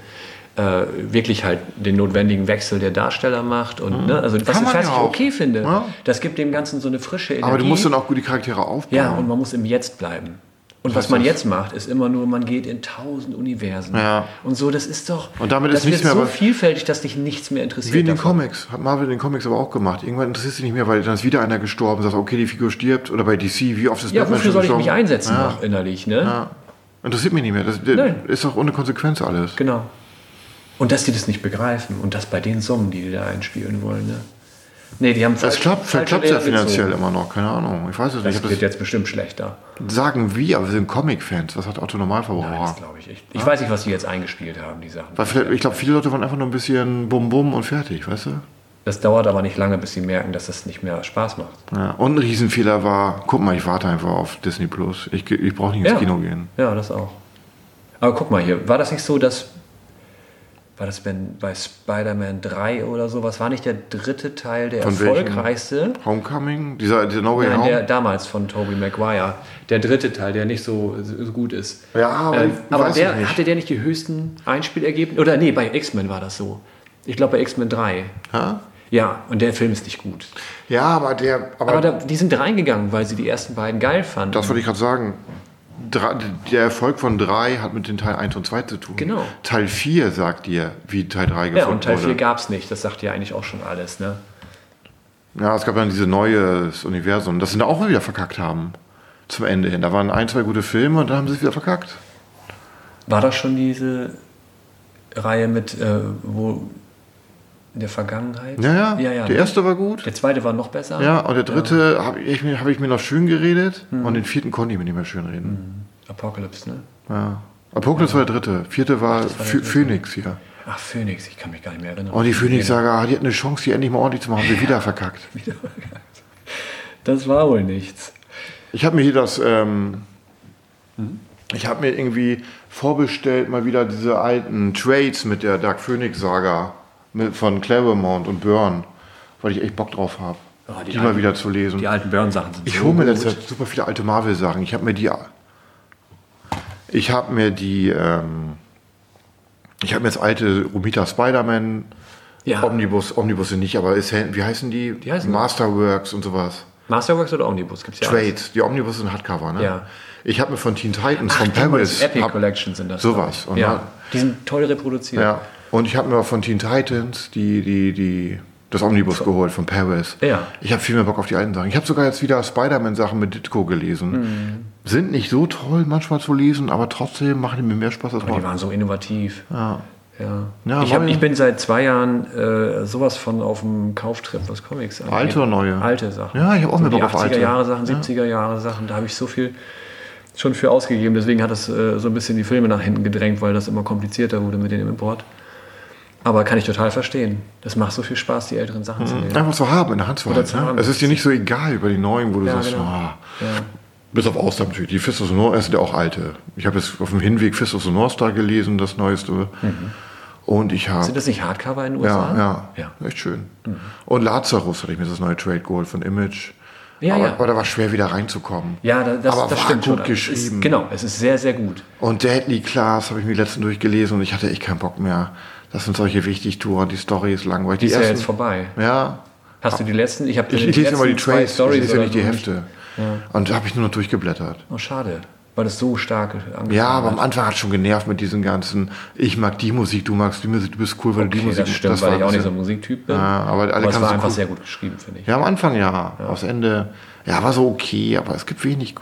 äh, wirklich halt den notwendigen Wechsel der Darsteller macht. Und, ne, also was, Mhm. Was ja ich auch. okay finde. Ja. Das gibt dem Ganzen so eine frische Energie. Aber du musst dann auch gut die Charaktere aufbauen. Ja, und man muss im Jetzt bleiben. Und was man jetzt macht, ist immer nur, man geht in tausend Universen. Ja. Und so, das ist doch. Und damit ist nichts wird mehr so vielfältig, dass dich nichts mehr interessiert. Wie in den davon. Comics. Hat Marvel in den Comics aber auch gemacht. Irgendwann interessiert sich nicht mehr, weil dann ist wieder einer gestorben. Sagst, okay, die Figur stirbt. Oder bei DC, wie oft ist Ja, Batman wofür soll ich mich einsetzen Ja. noch innerlich, ne? Ja. Interessiert mich nicht mehr. Das, das ist doch ohne Konsequenz alles. Genau. Und dass die das nicht begreifen und das bei den Summen, die die da einspielen wollen, ne? Nee, die haben Das klappt, klappt ja finanziell gezogen. immer noch. Keine Ahnung. Ich weiß es nicht. Das wird jetzt bestimmt schlechter. sagen wir, aber wir sind Comic-Fans. Was hat Otto Nein, Normalverbraucher? das glaube ich echt. Ich weiß nicht, was die jetzt eingespielt haben, die Sachen. Weil vielleicht, ich glaube, viele Leute wollen einfach nur ein bisschen Bum-Bum und fertig, weißt du? Das dauert aber nicht lange, bis sie merken, dass das nicht mehr Spaß macht. Ja. Und ein Riesenfehler war, guck mal, ich warte einfach auf Disney Plus. Ich, ich brauche nicht ins Ja. Kino gehen. Ja, das auch. Aber guck mal hier, war das nicht so, dass. War das bei Spider-Man 3 oder sowas? War nicht der dritte Teil der Von erfolgreichste? Homecoming? Dieser, dieser No Way Nein, Home? der damals von Tobey Maguire. Der dritte Teil, der nicht so, so gut ist. Ja, aber Ähm, aber der, hatte der nicht die höchsten Einspielergebnisse? Oder nee, bei X-Men war das so. Ich glaube bei X-Men 3. Ja? Ja, und der Film ist nicht gut. ja, aber der. Aber, Aber da, die sind reingegangen, weil sie die ersten beiden geil fanden. das wollte ich gerade sagen. Der Erfolg von 3 hat mit den Teil 1 und 2 zu tun. Genau. Teil 4 sagt dir, wie Teil 3 gefunden ja, und Teil 4 wurde. gab es nicht. Das sagt ja eigentlich auch schon alles. Ne? Ja, es gab dann dieses neue Universum, das sie da auch wieder verkackt haben. Zum Ende hin. Da waren ein, zwei gute Filme und dann haben sie es wieder verkackt. War das schon diese Reihe mit, äh, wo in der Vergangenheit? Ja, ja. ja, ja der erste war gut. Der zweite war noch besser. Ja, und der dritte habe ich, mir- hab ich mir noch schön geredet und den vierten konnte ich mir nicht mehr schön reden. Apocalypse, ne? Ja. Apocalypse war der dritte. Vierte war, das war dritte. Phoenix hier. Ach, Phoenix, ich kann mich gar nicht mehr erinnern. Und die Phoenix-Saga, die hat eine Chance, die endlich mal ordentlich zu machen, haben sie wieder verkackt. Das war wohl nichts. Ich habe mir hier das, ähm, ich habe mir irgendwie vorbestellt, mal wieder diese alten Trades mit der Dark Phoenix-Saga von Claremont und Byrne, weil ich echt Bock drauf habe, Oh, die, die mal alten- wieder zu lesen. Die alten Burn-Sachen sind Ich so hole mir gut. letzte Zeit super viele alte Marvel-Sachen. Ich habe mir die. Ich habe mir die. Ähm, ich habe mir jetzt alte Romita Spider-Man Ja. Omnibus, Omnibusse nicht, aber ist, wie heißen die? Die heißen- Masterworks und sowas. Masterworks oder Omnibus? Gibt's ja Trades. Die Omnibus sind Hardcover, ne? Ja. Ich habe mir von Teen Titans, von alles. Paris. Epic Collection sind das. sowas. Ja. Die sind toll reproduziert. Ja. Und ich habe mir von Teen Titans die, die, die, das Omnibus geholt von Paris. Ja. Ich habe viel mehr Bock auf die alten Sachen. Ich habe sogar jetzt wieder Spider-Man-Sachen mit Ditko gelesen. Mhm. Sind nicht so toll manchmal zu lesen, aber trotzdem machen die mir mehr Spaß als Die Marvel. waren so innovativ. Ja. Ja. Ja, ich, hab, ich bin seit zwei Jahren äh, sowas von auf dem Kauftrip, was Comics angeht. Alte oder neue? Alte Sachen. Ja, ich hab auch so mehr die Bock auf 80er alte. Jahre Sachen, 70er Jahre Sachen, da habe ich so viel schon für ausgegeben. Deswegen hat das äh, so ein bisschen die Filme nach hinten gedrängt, weil das immer komplizierter wurde mit dem Import. Aber kann ich total verstehen. Das macht so viel Spaß, die älteren Sachen zu lesen. Einfach zu haben, in der Hand zu halten. zu ne? haben. Es ist dir nicht so egal über die neuen, wo du Ja, sagst, genau. ah, Ja. bis auf Ausland natürlich. Die Fist of the North, es sind ja auch alte. Ich habe jetzt auf dem Hinweg Fist of the North Star gelesen, das neueste. Und ich habe... Sind das nicht Hardcover in den Ja, USA? ja, ja. Mhm. echt schön. Und Lazarus hatte ich mir das neue Trade geholt von Image. Ja, aber, ja. aber da war schwer wieder reinzukommen. Ja, da- das, aber das war stimmt gut schon. geschrieben. Es ist, genau, es ist sehr, sehr gut. Und Deadly Class habe ich mir letztens durchgelesen und ich hatte echt keinen Bock mehr. Das sind solche Wichtigtouren, die Story ist langweilig. Die ist ja ersten- jetzt vorbei. Ja. Hast du die letzten? Ich Ich, ich lese immer die zwei Trades, ich lese ja nicht die Hefte. Und da habe ich nur noch durchgeblättert. Oh, schade. Weil das so stark Ja, aber am hat. Anfang hat es schon genervt mit diesen ganzen, ich mag die Musik, du magst die Musik, du bist cool, weil du die Okay, Musik das stimmt, weil war ich auch nicht so ein Musiktyp bin. Ja, aber alle aber es war einfach cool- sehr gut geschrieben, finde ich. Ja, am Anfang ja. Aufs Ende, ja, war so okay, aber es gibt wenig.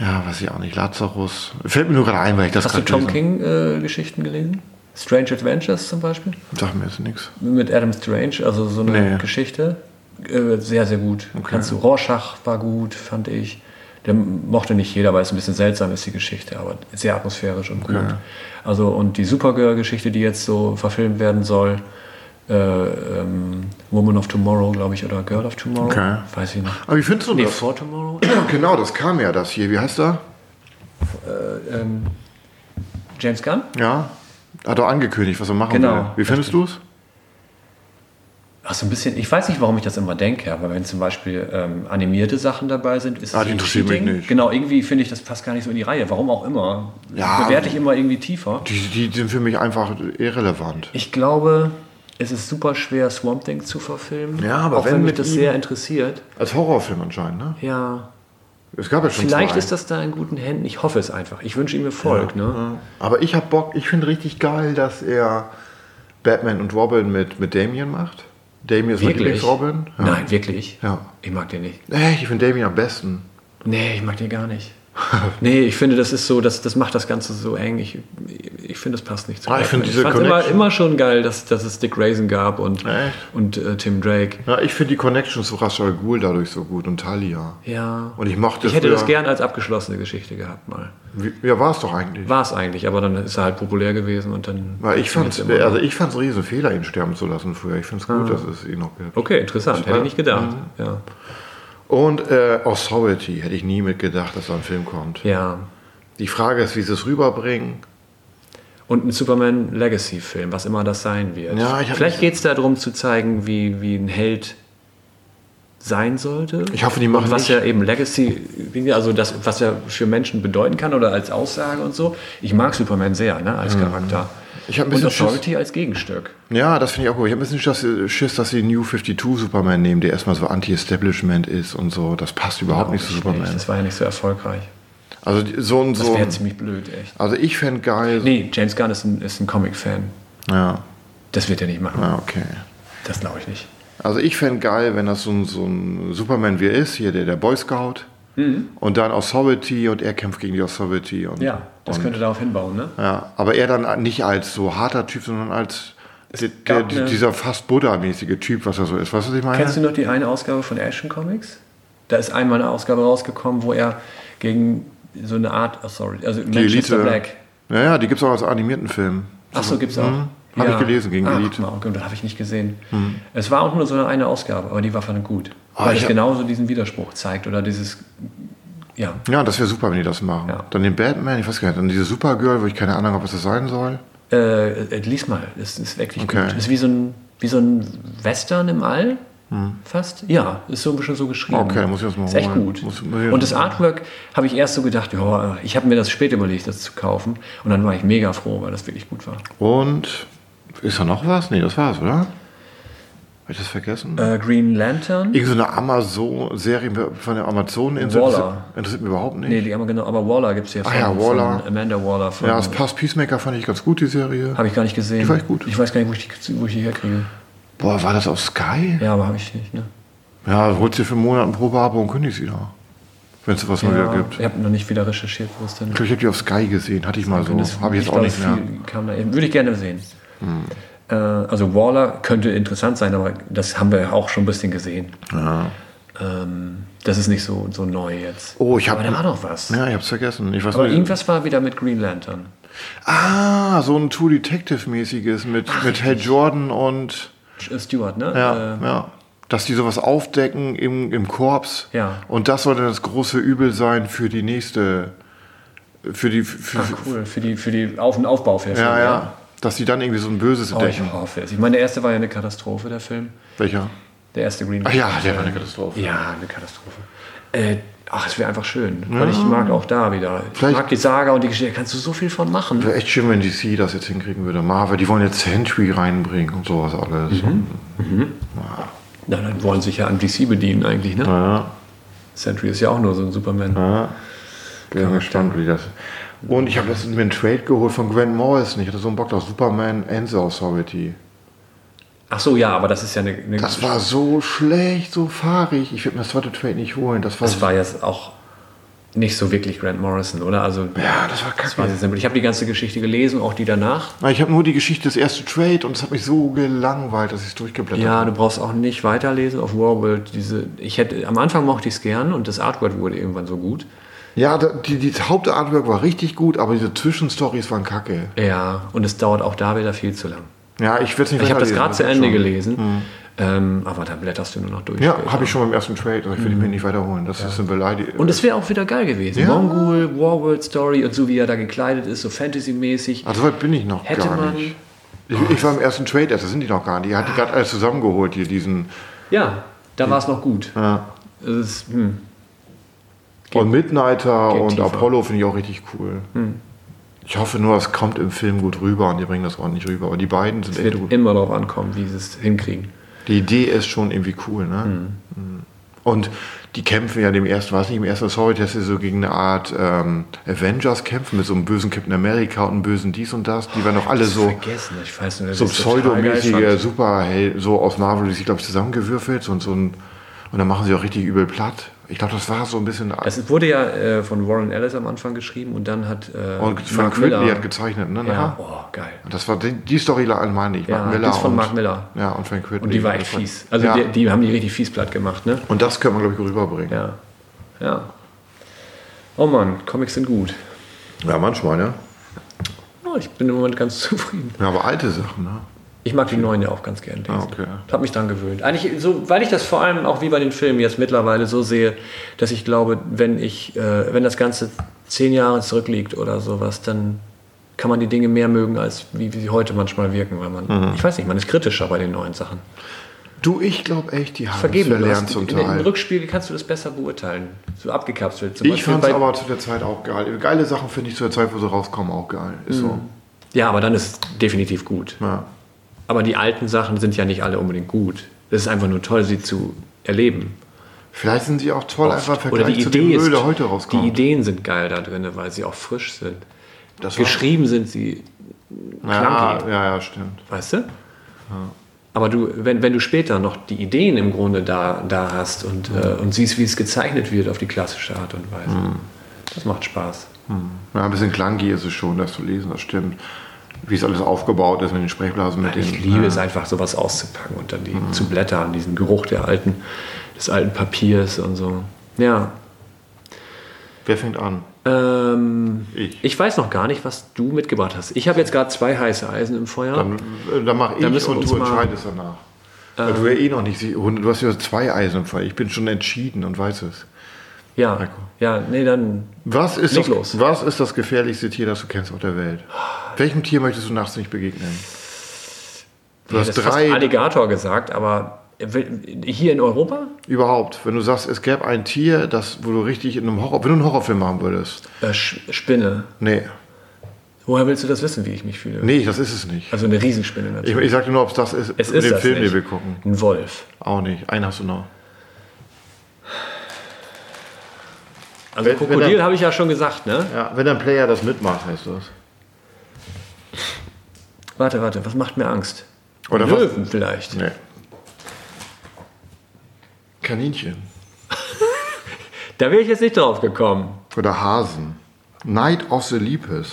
Ja, weiß ich auch nicht. Lazarus. Fällt mir nur gerade ein, weil ich das Hast du gerade Tom. King-Geschichten gelesen? Strange Adventures zum Beispiel? Sag mir jetzt nichts. Mit Adam Strange, also so eine Nee. Geschichte. Äh, sehr, sehr gut. Kannst du, Rorschach war gut, fand ich. Der mochte nicht jeder, weil es ein bisschen seltsam ist, die Geschichte, aber sehr atmosphärisch und gut. Also, und die Supergirl-Geschichte, die jetzt so verfilmt werden soll, äh, ähm, Woman of Tomorrow, glaube ich, oder Girl of Tomorrow. Okay. Weiß ich nicht. Aber wie findest du Nee, das? For Tomorrow? Genau, das kam ja, das hier. Wie heißt er? ähm, James Gunn? Ja. Hat er angekündigt, was er machen Genau. will. Wie findest du es? Ach, so ein bisschen, ich weiß nicht, warum ich das immer denke, aber wenn zum Beispiel ähm, animierte Sachen dabei sind, ist Ah, es die ein interessieren mich nicht. Genau, irgendwie finde ich, das passt gar nicht so in die Reihe. Warum auch immer. Ja. Bewerte ich immer irgendwie tiefer. Die, die sind für mich einfach irrelevant. Ich glaube, es ist super schwer, Swamp Thing zu verfilmen. Ja, aber auch wenn wenn mich das sehr interessiert. Als Horrorfilm anscheinend, ne? Ja, Es gab ja schon vielleicht zwei. ist das da in guten Händen. Ich hoffe es einfach. Ich wünsche ihm Erfolg. Ne? Aber ich hab Bock, ich finde richtig geil, dass er Batman und Robin mit, mit Damien macht. Damien ist mein Wirklich? Lieblings-Robin. Ja. Nein, wirklich. Ja. Ich mag den nicht. Echt, ich finde Damien am besten. Nee, ich mag den gar nicht. nee, ich finde, das ist so, das, das macht das Ganze so eng. Ich, ich finde, das passt nicht zu Ah, ich finde diese immer, Connection- immer schon geil, dass, dass es Dick Grayson gab und, und äh, Tim Drake. Ja, ich finde die Connection zu Ra's al Ghul dadurch so gut und Talia. Ja. Und ich mochte Ich hätte früher- das gern als abgeschlossene Geschichte gehabt mal. Wie, ja, war es doch eigentlich. War es eigentlich, aber dann ist er halt populär gewesen und dann. Weil ich fand immer also ich fand's ein Riesenfehler, ihn sterben zu lassen früher. Ich finde es gut, dass es ihn noch gibt. Okay, interessant. Hätte ich nicht gedacht. Mhm. Ja. Und äh, Authority hätte ich nie mit gedacht, dass da ein Film kommt. ja. Die Frage ist, wie sie es rüberbringen. Und ein Superman Legacy-Film, was immer das sein wird. Ja, ich Vielleicht geht es darum zu zeigen, wie, wie ein Held sein sollte. Ich hoffe, die machen und was nicht- ja eben Legacy, also das, was er für Menschen bedeuten kann oder als Aussage und so. Ich mag Superman sehr, ne, als Charakter. Ich ein und bisschen Schiss- Authority als Gegenstück. Ja, das finde ich auch gut. Ich habe ein bisschen Schiss, Schiss, dass sie New 52 Superman nehmen, der erstmal so Anti-Establishment ist und so. Das passt überhaupt nicht zu Ich Superman. Das war ja nicht so erfolgreich. Also so ein Das so. wäre ziemlich blöd, echt. Also ich fände geil. Nee, James Gunn ist ein, ist ein Comic-Fan. Ja, Das wird er nicht machen. ja, okay. Das glaube ich nicht. Also ich fände geil, wenn das so ein, so ein Superman wie er ist, hier der, der Boy Scout. Und dann Authority und er kämpft gegen die Authority. Und, Mhm. Ja, das und, könnte darauf hinbauen, ne? Ja, aber er dann nicht als so harter Typ, sondern als der, der, dieser fast Buddha-mäßige Typ, was er so ist. Weißt du, was ich meine? Kennst du noch die eine Ausgabe von Action Comics? Da ist einmal eine Ausgabe rausgekommen, wo er gegen so eine Art, oh sorry, also die Manchester Elite. Black. Ja, ja, die gibt es auch als animierten Film. Ach so, gibt's auch. Mhm. Hab ich gelesen, gegen Ach, Elite. Mhm. mal, okay, das habe ich nicht gesehen. Es war auch nur so eine, eine Ausgabe, aber die war verdammt gut. Ah, weil ich es genauso diesen Widerspruch zeigt oder dieses, ja. Ja, das wäre super, wenn die das machen. Ja. Dann den Batman, ich weiß gar nicht, dann diese Supergirl, wo ich keine Ahnung habe, was das sein soll. Äh, lies mal, das ist wirklich Okay. gut. Ist wie so ein, wie so ein Western im All. Fast? Ja, ist so ein bisschen so geschrieben. Hm. Okay, muss ich das mal Ist echt holen. gut. Muss- muss und das Artwork habe ich erst so gedacht, ja, ich habe mir das später überlegt, das zu kaufen. Und dann war ich mega froh, weil das wirklich gut war. Und ist da noch was? Nee, das war's, oder? Habe ich das vergessen? Äh, Green Lantern? Irgend so eine Amazon-Serie von der Amazon-Insel. Waller. Interessiert, mich überhaupt nicht. Nee, die genau, aber Waller gibt es ja Ah ja, Waller. von Amanda Waller. Von, ja, es passt. Peacemaker fand ich ganz gut, die Serie. Habe ich gar nicht gesehen. Die war echt gut. Ich weiß gar nicht, wo ich die, wo ich die herkriege. Boah, war das auf Sky? Ja, aber habe ich nicht. Ne? Ja, holst dir für einen Monat ein Probeabo und kündigst wieder. Wenn es sowas mal wieder Ja, gibt. ich habe noch nicht wieder recherchiert, wo es denn Ich glaube, ich habe die auf Sky gesehen. Hatte ich mal so. Das- Habe ich jetzt auch glaube, nicht mehr. Hm. Kam da eben. Würde ich gerne sehen. Äh, also Waller könnte interessant sein, aber das haben wir ja auch schon ein bisschen gesehen. Ja. Ähm, das ist nicht so, so neu jetzt. Oh, ich hab- aber da war doch was. ja, ich habe es vergessen. Ich weiß aber nicht. irgendwas war wieder mit Green Lantern. Ah, so ein True Detective-mäßiges mit, mit Hal Jordan und. Äh, Stewart, ne? Ja, Äh, ja. Dass die sowas aufdecken im, im Korps. Ja. Und das soll dann das große Übel sein für die nächste. Für die. Für, Ach, cool. Für die, für die Auf- und Aufbaufilme. ja, ja. Dass die dann irgendwie so ein Böses Oh, ich hoffe es. Ich meine, der erste war ja eine Katastrophe, der Film. Welcher? Der erste Green Ach ja, der war eine Katastrophe. Ja, eine Katastrophe. Äh, ach, es wäre einfach schön. Weil ich mag auch da wieder. Ich Vielleicht- mag die Saga und die Geschichte. Da kannst du so viel von machen. Wäre echt schön, wenn DC das jetzt hinkriegen würde. Marvel, die wollen jetzt Sentry reinbringen und sowas alles. Mhm. Und, Na, dann wollen sich ja an DC bedienen eigentlich, ne? ja, Sentry ist ja auch nur so ein Superman. ja. Bin gespannt, wie das. Und ich habe letztens mir einen Trade geholt von Grant Morrison. Ich hatte so einen Bock auf Superman and the Authority. Ach so, ja, aber das ist ja eine. eine Das war so schlecht, so fahrig. Ich würde mir das zweite Trade nicht holen. Das war, das war jetzt auch nicht so wirklich Grant Morrison, oder? Also, ja, das war das war kacke. sehr simpel. Ich habe die ganze Geschichte gelesen, auch die danach. Na, Ich habe nur die Geschichte des ersten Trade und es hat mich so gelangweilt, dass ich es durchgeblättert Ja, habe. du brauchst auch nicht weiterlesen auf Warworld. Diese, ich hätte, am Anfang mochte ich es gern und das Artwork wurde irgendwann so gut. Ja, die, die Hauptartwork war richtig gut, aber diese Zwischenstories waren kacke. Ja, und es dauert auch da wieder viel zu lang. Ja, ich würde es nicht Ich habe das gerade zu Ende schon- gelesen. Ähm, aber da blätterst du nur noch durch. Ja, habe ich schon beim ersten Trade. Also ich will mich nicht weiterholen. Das ist eine Beleidigung. Und es wäre auch wieder geil gewesen. Ja. Mongol, Warworld Story und so wie er da gekleidet ist, so Fantasy-mäßig. Also weit bin ich noch Hätte gar man- nicht. Ich, ich war im ersten Trade, erst, das sind die noch gar nicht. Die hat die gerade alles zusammengeholt hier, diesen. Ja, da war es noch gut. Ja. Es hm. Und Midnighter geht und tiefer. Apollo finde ich auch richtig cool. Ich hoffe nur, es kommt im Film gut rüber und die bringen das ordentlich rüber. Aber die beiden sind Es echt wird gut. immer darauf ankommen, wie sie es hinkriegen. Die Idee ist schon irgendwie cool, ne? Mhm. Und die kämpfen ja dem ersten, weiß nicht, im ersten Story, dass sie so gegen eine Art ähm, Avengers kämpfen mit so einem bösen Captain America und einem bösen dies und das. Die werden auch alle so, Vergessen, ich weiß nicht, so pseudomäßige fand. Superheld, so aus Marvel, die sich, glaube ich, zusammengewürfelt und so ein, und dann machen sie auch richtig übel platt. Ich glaube, das war so ein bisschen. Es wurde ja äh, von Warren Ellis am Anfang geschrieben und dann hat äh, und Frank Miller- Ridley hat gezeichnet, ne? Ja, oh, geil. Das war die, die Story meine ich. Ja, Mark Miller das von und, Mark Miller. Ja, und Frank Ridley. Und die war echt fies. Also ja. die, die haben die richtig fies platt gemacht, ne? und das können wir, glaube ich, rüberbringen. Ja. Ja. Oh Mann, Comics sind gut. Ja, manchmal, ne? Oh, ich bin im Moment ganz zufrieden. Ja, aber alte Sachen, ne? Ich mag die neuen ja auch ganz gern lesen. Ah, okay. Ich habe mich dran gewöhnt. Eigentlich so, weil ich das vor allem auch wie bei den Filmen jetzt mittlerweile so sehe, dass ich glaube, wenn ich, äh, wenn das Ganze zehn Jahre zurückliegt oder sowas, dann kann man die Dinge mehr mögen, als wie, wie sie heute manchmal wirken, weil man, Mhm. ich weiß nicht, man ist kritischer bei den neuen Sachen. Du, ich glaube echt, die haben Vergeben, es verlernt hast, zum in, im Teil. Rückspiel kannst du das besser beurteilen, so abgekapselt. Zum Ich fand es aber zu der Zeit auch geil. Geile Sachen finde ich zu der Zeit, wo sie rauskommen, auch geil. Ist so. Ja, aber dann ist es definitiv gut. Ja. Aber die alten Sachen sind ja nicht alle unbedingt gut. Es ist einfach nur toll, sie zu erleben. Vielleicht sind sie auch toll, einfach im Oder Vergleich die zu Idee dem Müll, der heute rauskommt. die Ideen sind geil da drin, weil sie auch frisch sind. das Geschrieben sind sie, ja, clunky. ja, ja, stimmt. weißt du? Aber du, wenn, wenn du später noch die Ideen im Grunde da, da hast und, äh, und siehst, wie es gezeichnet wird auf die klassische Art und Weise, Mhm. das macht Spaß. Ja, ein bisschen clunky ist es schon, das zu lesen, das stimmt. Wie es alles aufgebaut ist mit den Sprechblasen, mit Ich den. liebe ja. es einfach, sowas auszupacken und dann die Mhm. zu blättern, diesen Geruch der alten, des alten Papiers und so. Ja. Wer fängt an? Ähm, Ich. ich weiß noch gar nicht, was du mitgebracht hast. Ich habe jetzt gerade zwei heiße Eisen im Feuer. Dann, äh, dann mache ich Dann und du entscheidest danach. Weil du ja eh noch nicht. Du hast ja zwei Eisen im Feuer. Ich bin schon entschieden und weiß es. ja, Heiko. ja, nee, dann Was ist, das, los. was ist das gefährlichste Tier, das du kennst auf der Welt? Welchem Tier möchtest du nachts nicht begegnen? Du ich hast drei Alligator gesagt, aber hier in Europa? überhaupt. Wenn du sagst, es gäbe ein Tier, das, wo du richtig in einem Horror, wenn du einen Horrorfilm machen würdest. Äh, Spinne. Nee, Woher willst du das wissen, wie ich mich fühle? nee, das ist es nicht. Also eine Riesenspinne Ich, natürlich. ich sagte nur, ob es das ist, es mit ist dem das Film, nicht. den wir gucken. Ein Wolf. Auch nicht. Einen hast du noch. Also Wenn- Krokodil habe ich ja schon gesagt, ne? Ja, wenn ein Player das mitmacht, heißt das. Warte, warte, was macht mir Angst? Oder was? Löwen vielleicht. Nee. Kaninchen. Da wäre ich jetzt nicht drauf gekommen. Oder Hasen. Night of the Lepus.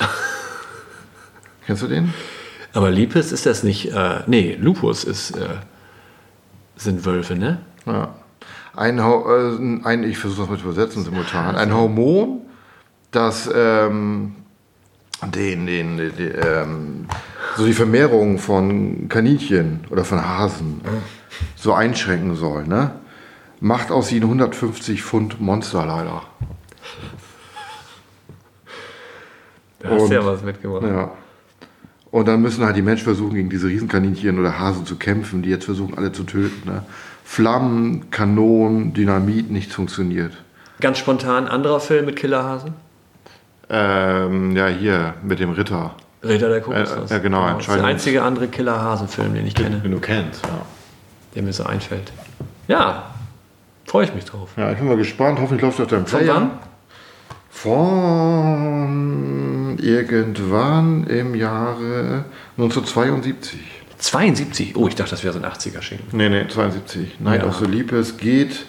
Kennst du den? Aber Lipus ist das nicht. Äh, nee, Lupus ist, äh, sind Wölfe, ne? Ja. Ein, äh, ein ich versuche das mal zu übersetzen simultan. Ein Hormon, das ähm, den, den, den, den ähm, so die Vermehrung von Kaninchen oder von Hasen so einschränken soll, ne? Macht aus ihnen 150 Pfund Monster leider. Da hast Und- du ja was mitgebracht. Ja. Und dann müssen halt die Menschen versuchen, gegen diese Riesenkaninchen oder Hasen zu kämpfen, die jetzt versuchen, alle zu töten. Ne? Flammen, Kanonen, Dynamit, nichts funktioniert. Ganz spontan, anderer Film mit Killerhasen? Ähm, ja, hier mit dem Ritter. Ritter der Kokosnuss. Äh, äh, genau, das ist der einzige andere Killerhasen-Film, den ich kenne, du kennst, ja. der mir so einfällt. Ja, freue ich mich drauf. Ja, ich bin mal gespannt. Hoffentlich läuft es auf deinem Von Player. wann? Von irgendwann im Jahre 1972. 72. Oh, ich dachte, das wäre so ein 80er-Schinken. Nee, nee, 72. Night Ja. of the Lepus geht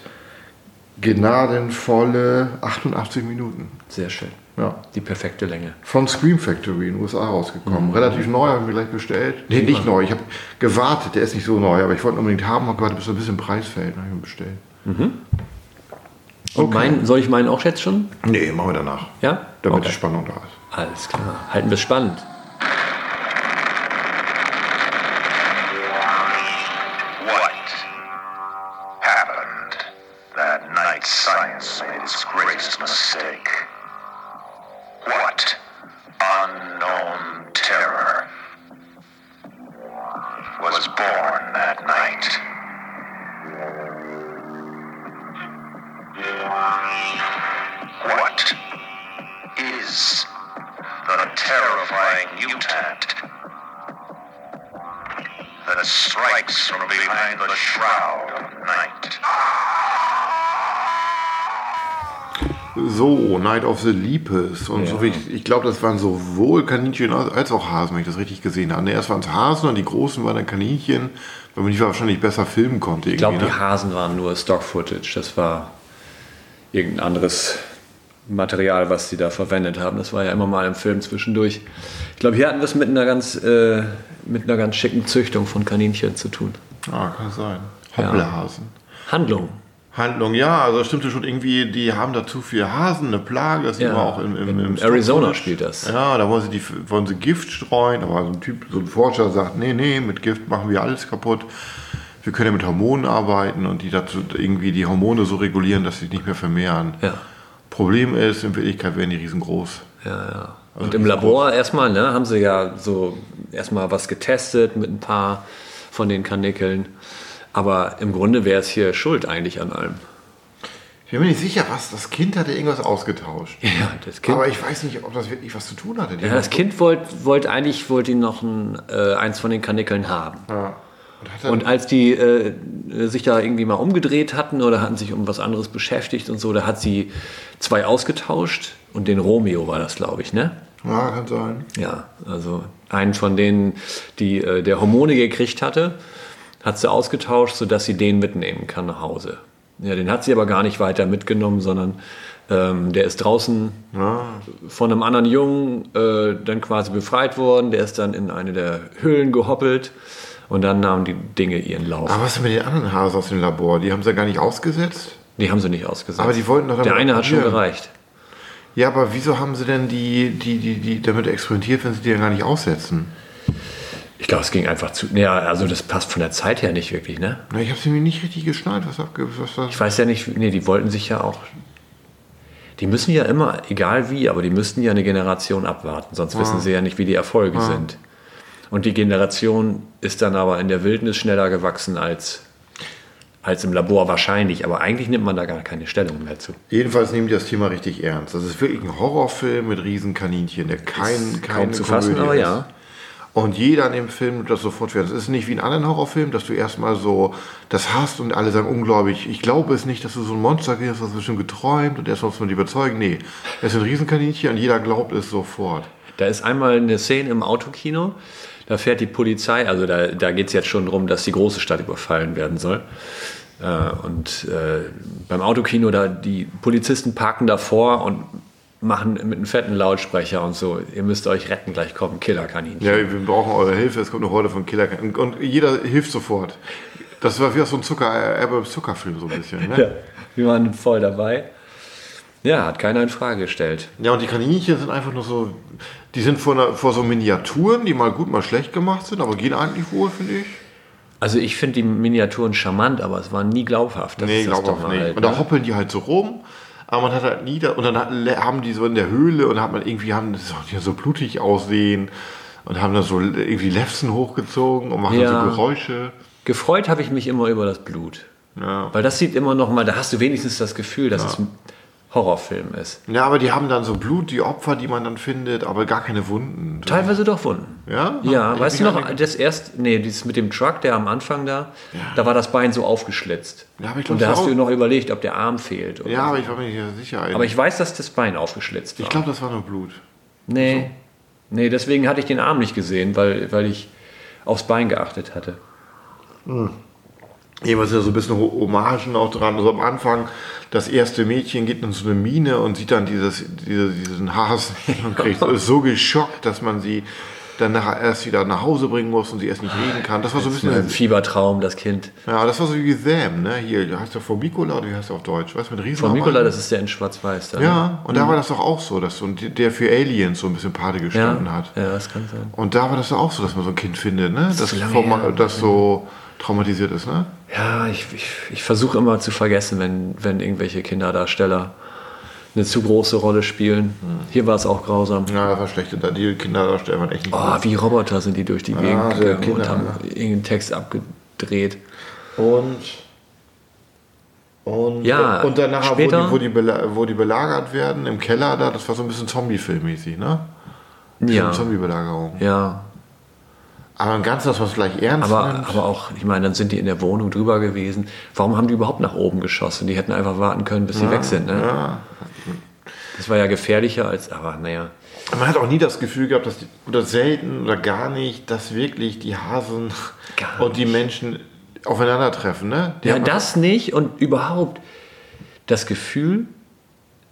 gnadenvolle 88 Minuten. Sehr schön. Ja. Die perfekte Länge. Von Scream Factory in den USA rausgekommen. Relativ neu, habe ich mir gleich bestellt. Nee, nicht neu. Ich habe gewartet, der ist nicht so neu, aber ich wollte ihn unbedingt haben und gewartet, bis er ein bisschen Preis fällt. Dann habe ich ihn bestellt. Und mein, soll ich meinen auch jetzt schon? Nee, machen wir danach. Ja? Damit Okay. die Spannung da ist. Alles klar. Halten wir es spannend. Lepus. Und Ja. so wie ich, ich glaube, das waren sowohl Kaninchen als auch Hasen, wenn ich das richtig gesehen habe. Erst waren es Hasen und die großen waren dann Kaninchen, weil man die wahrscheinlich besser filmen konnte. Ich glaube, irgendwie, die ne? Hasen waren nur Stock-Footage. Das war irgendein anderes Material, was sie da verwendet haben. Das war ja immer mal im Film zwischendurch. Ich glaube, hier hatten wir es mit einer ganz, äh, mit einer ganz schicken Züchtung von Kaninchen zu tun. Ah, kann sein. Hoppelhasen. Handlung. Handlung, ja, also das stimmte schon irgendwie, die haben da zu viel Hasen, eine Plage, das Ja. sieht man auch im, im, In im Arizona spielt das. Ja, da wollen sie, die, wollen sie Gift streuen, aber so ein Typ, so ein Forscher sagt, nee, nee, mit Gift machen wir alles kaputt. Wir können ja mit Hormonen arbeiten und die dazu irgendwie die Hormone so regulieren, dass sie nicht mehr vermehren. Ja. Problem ist, in Wirklichkeit werden die riesengroß. Ja, ja. Also Und im Labor erstmal, ne, haben sie ja so erstmal was getestet mit ein paar von den Kanickeln. Aber im Grunde wäre es hier schuld eigentlich an allem. Ich bin mir nicht sicher, was das Kind hatte irgendwas ausgetauscht. Ja, das Kind. Aber ich weiß nicht, ob das wirklich was zu tun hatte. Ja, das Kind wollte wollt eigentlich wollte ihn noch ein, äh, eins von den Kanickeln haben. Ja. Und Und als die äh, sich da irgendwie mal umgedreht hatten oder hatten sich um was anderes beschäftigt und so, da hat sie zwei ausgetauscht und den Romeo war das, glaube ich, ne? ja, kann sein. Ja, also einen von denen, die äh, der Hormone gekriegt hatte, hat sie ausgetauscht, sodass sie den mitnehmen kann nach Hause. Ja, den hat sie aber gar nicht weiter mitgenommen, sondern ähm, der ist draußen von einem anderen Jungen äh, dann quasi befreit worden. Der ist dann in eine der Höhlen gehoppelt und dann nahmen die Dinge ihren Lauf. Aber was ist mit den anderen Hasen aus dem Labor? Die haben sie ja gar nicht ausgesetzt? Die haben sie nicht ausgesetzt. Aber die wollten doch Der eine hat schon gereicht. Ja, aber wieso haben sie denn die, die, die, die damit experimentiert, wenn sie die ja gar nicht aussetzen? Ich glaube, es ging einfach zu. Ja, also das passt von der Zeit her nicht wirklich, ne? Na, ich habe es irgendwie nicht richtig geschnallt. Was, abge- was das? Ich weiß ja nicht, nee, die wollten sich ja auch. Die müssen ja immer, egal wie, aber die müssten ja eine Generation abwarten, sonst wissen sie ja nicht, wie die Erfolge sind. Und die Generation ist dann aber in der Wildnis schneller gewachsen als, als im Labor wahrscheinlich. Aber eigentlich nimmt man da gar keine Stellung mehr zu. Jedenfalls nehmen die das Thema richtig ernst. Das ist wirklich ein Horrorfilm mit Riesenkaninchen, der kein, kaum keine zu fassen, aber ist. ja. Und jeder in dem Film nimmt das sofort wert. Es ist nicht wie in anderen Horrorfilmen, dass du erstmal so das hast und alle sagen unglaublich, ich glaube es nicht, dass du so ein Monster gehst, hast du schon geträumt und erst muss man die überzeugen. Nee, es sind Riesenkaninchen und jeder glaubt es sofort. Da ist einmal eine Szene im Autokino, da fährt die Polizei, also da, da geht es jetzt schon darum, dass die große Stadt überfallen werden soll. Äh, und äh, beim Autokino, da die Polizisten parken davor und machen mit einem fetten Lautsprecher und so, ihr müsst euch retten, gleich kommen Killerkaninchen. Ja, wir brauchen eure Hilfe, es kommt eine Horde von Killer und, und jeder hilft sofort. Das war wie aus so ein Zucker, äh, Zuckerfilm so ein bisschen. Ne? Ja, wir waren voll dabei. Ja, hat keiner in Frage gestellt. Ja, und die Kaninchen sind einfach nur so, die sind vor, einer, vor so Miniaturen, die mal gut, mal schlecht gemacht sind, aber gehen eigentlich wohl, finde ich. Also ich finde die Miniaturen charmant, aber es war nie glaubhaft. Das Nee, Dumme nicht. halt, und da ne? hoppeln die halt so rum, aber man hat halt nie, da, und dann haben die so in der Höhle und hat man irgendwie, haben so, die so blutig aussehen und haben dann so irgendwie Lefzen hochgezogen und machen Ja. so Geräusche. Gefreut habe ich mich immer über das Blut. Ja. Weil das sieht immer noch mal, da hast du wenigstens das Gefühl, dass es ein Horrorfilm ist. ja, aber die haben dann so Blut, die Opfer, die man dann findet, aber gar keine Wunden. Teilweise doch Wunden. Ja? Ja, Ich weißt du noch, das erst, nee, dieses mit dem Truck, der am Anfang da, da war das Bein so aufgeschlitzt. Ja, aber ich glaub, Und da hast auch- du noch überlegt, ob der Arm fehlt. Oder Ja, so. aber ich war mir nicht sicher. aber ich weiß, dass das Bein aufgeschlitzt war. ich glaube, das war nur Blut. nee, nee, deswegen hatte ich den Arm nicht gesehen, weil, weil ich aufs Bein geachtet hatte. Jeweils sind ja so ein bisschen Ho- Hommagen auch dran. Also am Anfang, das erste Mädchen geht in so eine Mine und sieht dann dieses, diese, diesen Hasen und kriegt, ist so geschockt, dass man sie dann nachher erst wieder nach Hause bringen muss und sie erst nicht reden kann. Das war so ein Das ist ein bisschen. Fiebertraum, das Kind. Ja, das war so wie Sam, ne? Hier, der heißt doch Formicula oder wie heißt der auf Deutsch? Weißt du, mit Riesen. Von Nikola, das ist der in Schwarz-Weiß. ne? Ja, und da war das doch auch so, dass so der für Aliens so ein bisschen Pate ja, gestanden hat. ja, das kann sein. Und da war das doch auch so, dass man so ein Kind findet, ne? Das, vom- her. das so traumatisiert ist, ne? Ja, ich, ich, ich versuche immer zu vergessen, wenn, wenn irgendwelche Kinderdarsteller eine zu große Rolle spielen. Hier war es auch grausam. Ja, das war schlecht. Die Kinderdarsteller waren echt nicht Oh, wie Roboter sind die durch die Gegend Ah, gegangen und Kinder, haben ja. irgendeinen Text abgedreht. Und. Und, Ja, und dann nachher, wo die, später- wo, die wo die belagert werden, im Keller da, das war so ein bisschen Zombie-Film-mäßig, ne? Ja, Zombie-Belagerung. ja. Aber im Ganzen, dass man es gleich ernst Aber, nimmt. aber auch, ich meine, dann sind die in der Wohnung drüber gewesen. Warum haben die überhaupt nach oben geschossen? Die hätten einfach warten können, bis sie weg sind. Ne? ja. Das war ja gefährlicher als, aber naja. Man hat auch nie das Gefühl gehabt, dass die, oder selten oder gar nicht, dass wirklich die Hasen und die Menschen aufeinandertreffen, ne? Die Ja, das nicht und überhaupt das Gefühl,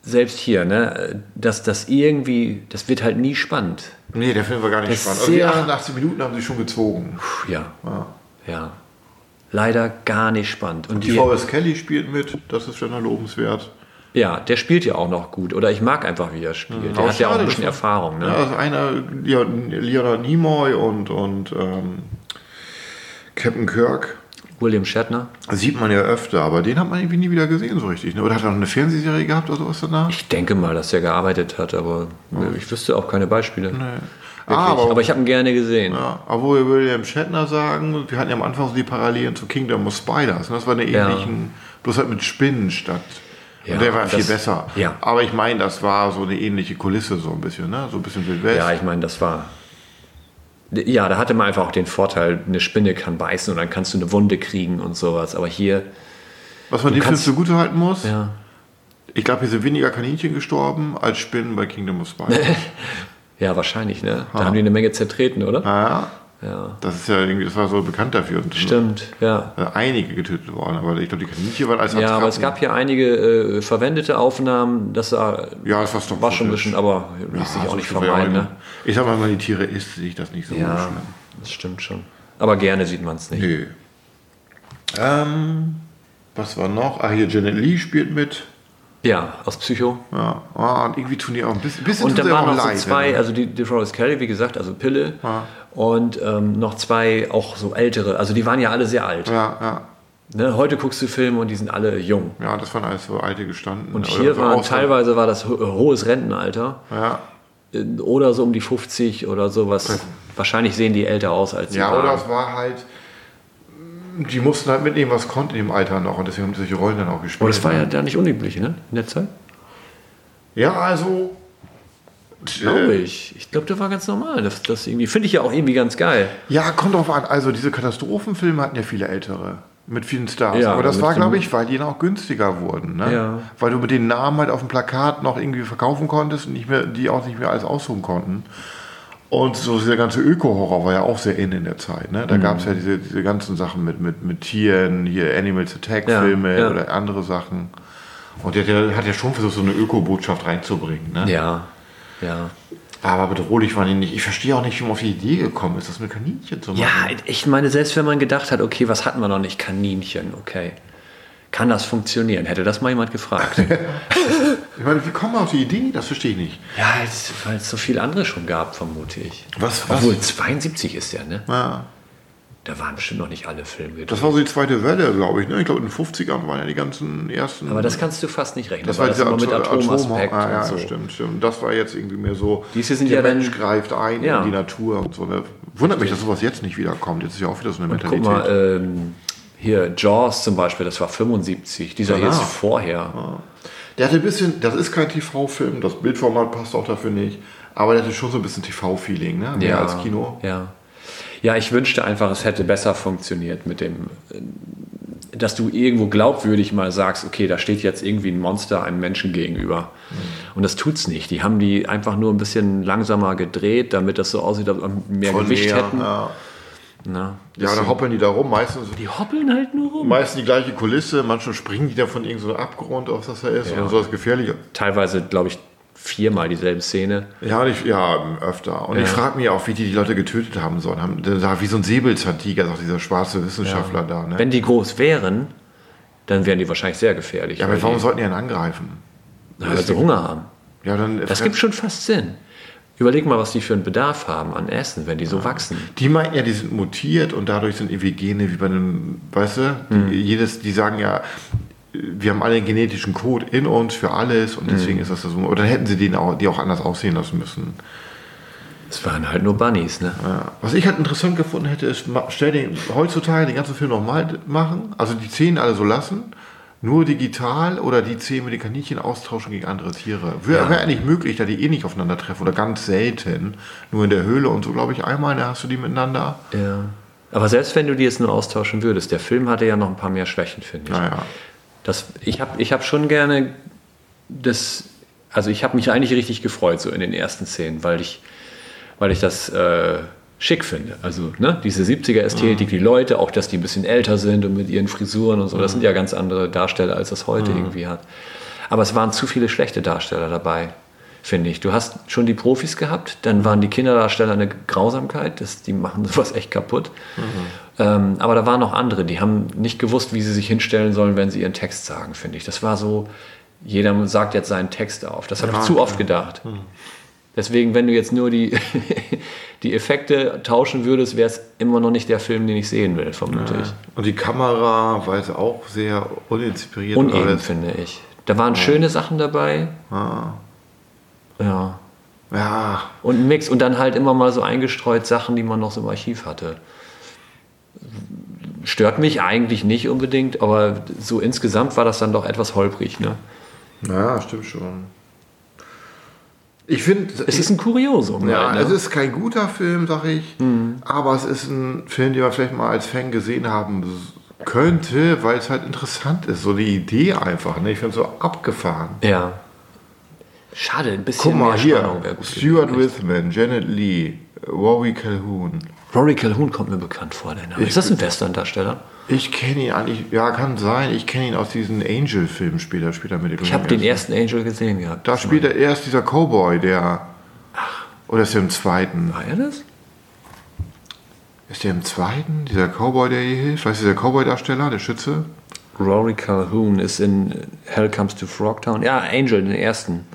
selbst hier, ne, dass das irgendwie, das wird halt nie spannend. Nee, der Film war gar nicht Das spannend. Also die sehr- 88 Minuten haben sie schon gezogen. Puh, ja, Ja. ja. Leider gar nicht spannend. Und Die die, Forrest Kelly spielt mit, das ist schon lobenswert. ja, der spielt ja auch noch gut. Oder ich mag einfach, wie er spielt. Der Aber hat ja auch ein bisschen Erfahrung. Ne? Ja, also einer, Leon- Leonard Nimoy und, und ähm, Captain Kirk. William Shatner. Sieht man ja öfter, aber den hat man irgendwie nie wieder gesehen so richtig. Ne? Oder hat er noch eine Fernsehserie gehabt oder sowas danach? Ich denke mal, dass er gearbeitet hat, aber nö, ich wüsste auch keine Beispiele. Wirklich. Ah, aber- aber, ich habe ihn gerne gesehen. Ja, aber wo wir William Shatner sagen, wir hatten ja am Anfang so die Parallelen zu Kingdom of Spiders. Ne? Das war eine Ja. ähnlichen, bloß halt mit Spinnen statt. Ja, und der war das- viel besser. ja. Aber ich meine, das war so eine ähnliche Kulisse, so ein bisschen, ne? So ein bisschen Wild West. Ja, ich meine, das war. Ja, da hatte man einfach auch den Vorteil, eine Spinne kann beißen und dann kannst du eine Wunde kriegen und sowas. Aber hier, Was man dem Film zugute halten muss, ja. ich glaube, hier sind weniger Kaninchen gestorben als Spinnen bei Kingdom of Spiders. Ja, wahrscheinlich, ne? Da haben die eine Menge zertreten, oder? ja, Ja. das ist ja irgendwie, das war so bekannt dafür. Und Stimmt, ja. äh, Einige getötet worden, aber ich glaube, die Kaninchen waren als Ja, aber es gab hier einige äh, verwendete Aufnahmen. Das war, Ja, das war war schon ein bisschen, aber ließ Ja, sich auch nicht vermeiden, ja ne? auch- Ich sag mal, wenn man die Tiere isst, sehe ich das nicht so Ja, schlimm. das stimmt schon. Aber gerne sieht man es nicht. Nö. Ähm, was war noch? Ah, hier Janet Lee spielt mit. Ja, aus Psycho. Ja, ah, und irgendwie tun die auch ein bisschen, bisschen Und sie waren auch noch so zwei, ne? also die, die Forrest Kelly, wie gesagt, also Pille. Ja. Und ähm, noch zwei auch so ältere, also die waren ja alle sehr alt. Ja, ja. Ne? Heute guckst du Filme und die sind alle jung. Ja, das waren alles so alte gestanden. Und hier so waren aus- teilweise war das ho hohes Rentenalter Ja, äh, oder so um die 50 oder sowas. Wahrscheinlich sehen die älter aus als sie ja waren. oder es war halt. Die mussten halt mitnehmen, was konnten dem Alter noch und deswegen haben sie solche Rollen dann auch gespielt. Aber das war ja da nicht unüblich, ne? In der Zeit? Ja, also. Glaube äh, ich. Ich glaube, das war ganz normal. Das, das irgendwie finde ich ja auch irgendwie ganz geil. Ja, kommt drauf an. Also diese Katastrophenfilme hatten ja viele ältere. Mit vielen Stars. Ja, Aber das war, glaube ich, weil die dann auch günstiger wurden. Ne? Ja. Weil du mit den Namen halt auf dem Plakat noch irgendwie verkaufen konntest und nicht mehr, die auch nicht mehr alles aussuchen konnten. Und so dieser ganze Öko-Horror war ja auch sehr in in der Zeit. Ne? Da Mhm. gab es ja diese, diese ganzen Sachen mit, mit, mit Tieren, hier Animals Attack-Filme ja. oder andere Sachen. Und der, der hat ja schon versucht, so eine Öko-Botschaft reinzubringen. Ne? Ja. Ja. Aber bedrohlich waren die nicht. Ich verstehe auch nicht, wie man auf die Idee gekommen ist, das mit Kaninchen zu machen. Ja, ich meine, selbst wenn man gedacht hat, okay, was hatten wir noch nicht? Kaninchen, okay. Kann das funktionieren? Hätte das mal jemand gefragt? Ich meine, wie kommen wir auf die Idee? Das verstehe ich nicht. ja, weil es so viel andere schon gab, vermute ich. Was- was? Obwohl, 72 ist der, ne? Ja. Da waren bestimmt noch nicht alle Filme gedreht. Das war so die zweite Welle, glaube ich. Ne? Ich glaube, in den 50ern waren ja die ganzen ersten. Aber das kannst du fast nicht rechnen. das war dieser immer mit Atom- Atomaspekt Ah, ja, und so. stimmt, stimmt. Das war jetzt irgendwie mehr so. Diese sind der ja dann- Mensch greift ein Ja. in die Natur und so. Ne? Wundert mich, dass sowas jetzt nicht wiederkommt. Jetzt ist ja auch wieder so eine Guck Mentalität. mal, ähm, hier Jaws zum Beispiel, das war 75. Dieser hier ist vorher. Der hatte ein bisschen, das ist kein TV-Film, das Bildformat passt auch dafür nicht. Aber der hatte schon so ein bisschen TV-Feeling, ne? Mehr als Kino. Ja. Ja, ich wünschte einfach, es hätte besser funktioniert mit dem, dass du irgendwo glaubwürdig mal sagst, okay, da steht jetzt irgendwie ein Monster einem Menschen gegenüber. Mhm. Und das tut's nicht. Die haben die einfach nur ein bisschen langsamer gedreht, damit das so aussieht, als ob sie mehr Von Gewicht näher, hätten. Ja, Na, ja dann hoppeln die da rum. Meistens, die hoppeln halt nur rum. meistens die gleiche Kulisse. Manchmal springen die da von irgendeinem so Abgrund, auf das da ist. Ja. Und so das Gefährliche. Teilweise, glaube ich, viermal dieselbe Szene. Ja, ich, ja öfter. Und Ja. ich frage mich auch, wie die die Leute getötet haben sollen. Haben, war wie so ein Säbelzahntiger, sagt dieser schwarze Wissenschaftler da. Ne? Wenn die groß wären, dann wären die wahrscheinlich sehr gefährlich. ja, aber warum die, sollten die einen angreifen? weil sie Hunger haben. Ja, dann Das gibt schon fast Sinn. Überleg mal, was die für einen Bedarf haben an Essen, wenn die so wachsen. Die meinten ja, die sind mutiert und dadurch sind irgendwie Gene wie bei einem, weißt du, die, Hm. jedes, die sagen ja, wir haben alle einen genetischen Code in uns für alles und deswegen ist das so. Oder dann hätten sie den auch, die auch anders aussehen lassen müssen. Es waren halt nur Bunnies, ne? Ja. Was ich halt interessant gefunden hätte, ist, stell den heutzutage den ganzen Film nochmal machen, also die Zähne alle so lassen, nur digital oder die Zähne mit den Kaninchen austauschen gegen andere Tiere. Wäre Ja. eigentlich möglich, da die eh nicht aufeinandertreffen oder ganz selten. Nur in der Höhle und so, glaube ich, einmal, da hast du die miteinander. Ja. Aber selbst wenn du die jetzt nur austauschen würdest, der Film hatte ja noch ein paar mehr Schwächen, finde ich. Naja. Das, ich habe ich hab schon gerne das, also ich habe mich eigentlich richtig gefreut so in den ersten Szenen, weil ich, weil ich das äh, schick finde. Also ne, diese 70er-Ästhetik, die Leute, auch dass die ein bisschen älter sind und mit ihren Frisuren und so, das sind ja ganz andere Darsteller, als das heute irgendwie hat. Aber es waren zu viele schlechte Darsteller dabei, finde ich. Du hast schon die Profis gehabt, dann waren die Kinderdarsteller eine Grausamkeit, das, die machen sowas echt kaputt. Ähm, aber da waren noch andere, die haben nicht gewusst, wie sie sich hinstellen sollen, wenn sie ihren Text sagen, finde ich. Das war so, jeder sagt jetzt seinen Text auf. Das habe ich zu oft gedacht. Deswegen, wenn du jetzt nur die, die Effekte tauschen würdest, wäre es immer noch nicht der Film, den ich sehen will, vermute ich. Und die Kamera war jetzt auch sehr uninspiriert. Uneben, finde ich. Da waren schöne Sachen dabei. Ah. Ja. Ja, Und ein Mix. Und dann halt immer mal so eingestreut Sachen, die man noch so im Archiv hatte. Stört mich eigentlich nicht unbedingt, aber so insgesamt war das dann doch etwas holprig. Ne? ja, stimmt schon. Ich finde, Es ist ein Kuriosum. Ja, halt, ne? es ist kein guter Film, sag ich. Aber es ist ein Film, den man vielleicht mal als Fan gesehen haben könnte, weil es halt interessant ist. So die Idee einfach. Ne? Ich finde es so abgefahren. ja. Schade, ein bisschen Guck mal mehr hier. Spannung gut Stuart. Withman, Janet Lee, Rory Calhoun. Rory Calhoun kommt mir bekannt vor. Der Name. Ich- Ist das ein Western-Darsteller? Ich kenne ihn eigentlich, ja, kann sein. Ich kenne ihn aus diesen Angel-Filmen später, später mit Ich habe den ersten Angel gesehen gehabt. Da spielt er erst dieser Cowboy, der. Oder ist er im zweiten? War er das? Ist der im zweiten? Dieser Cowboy, der hier hilft? Weißt du, dieser Cowboy-Darsteller, der Schütze? Rory Calhoun ist in Hell Comes to Frogtown. Ja, Angel, den ersten.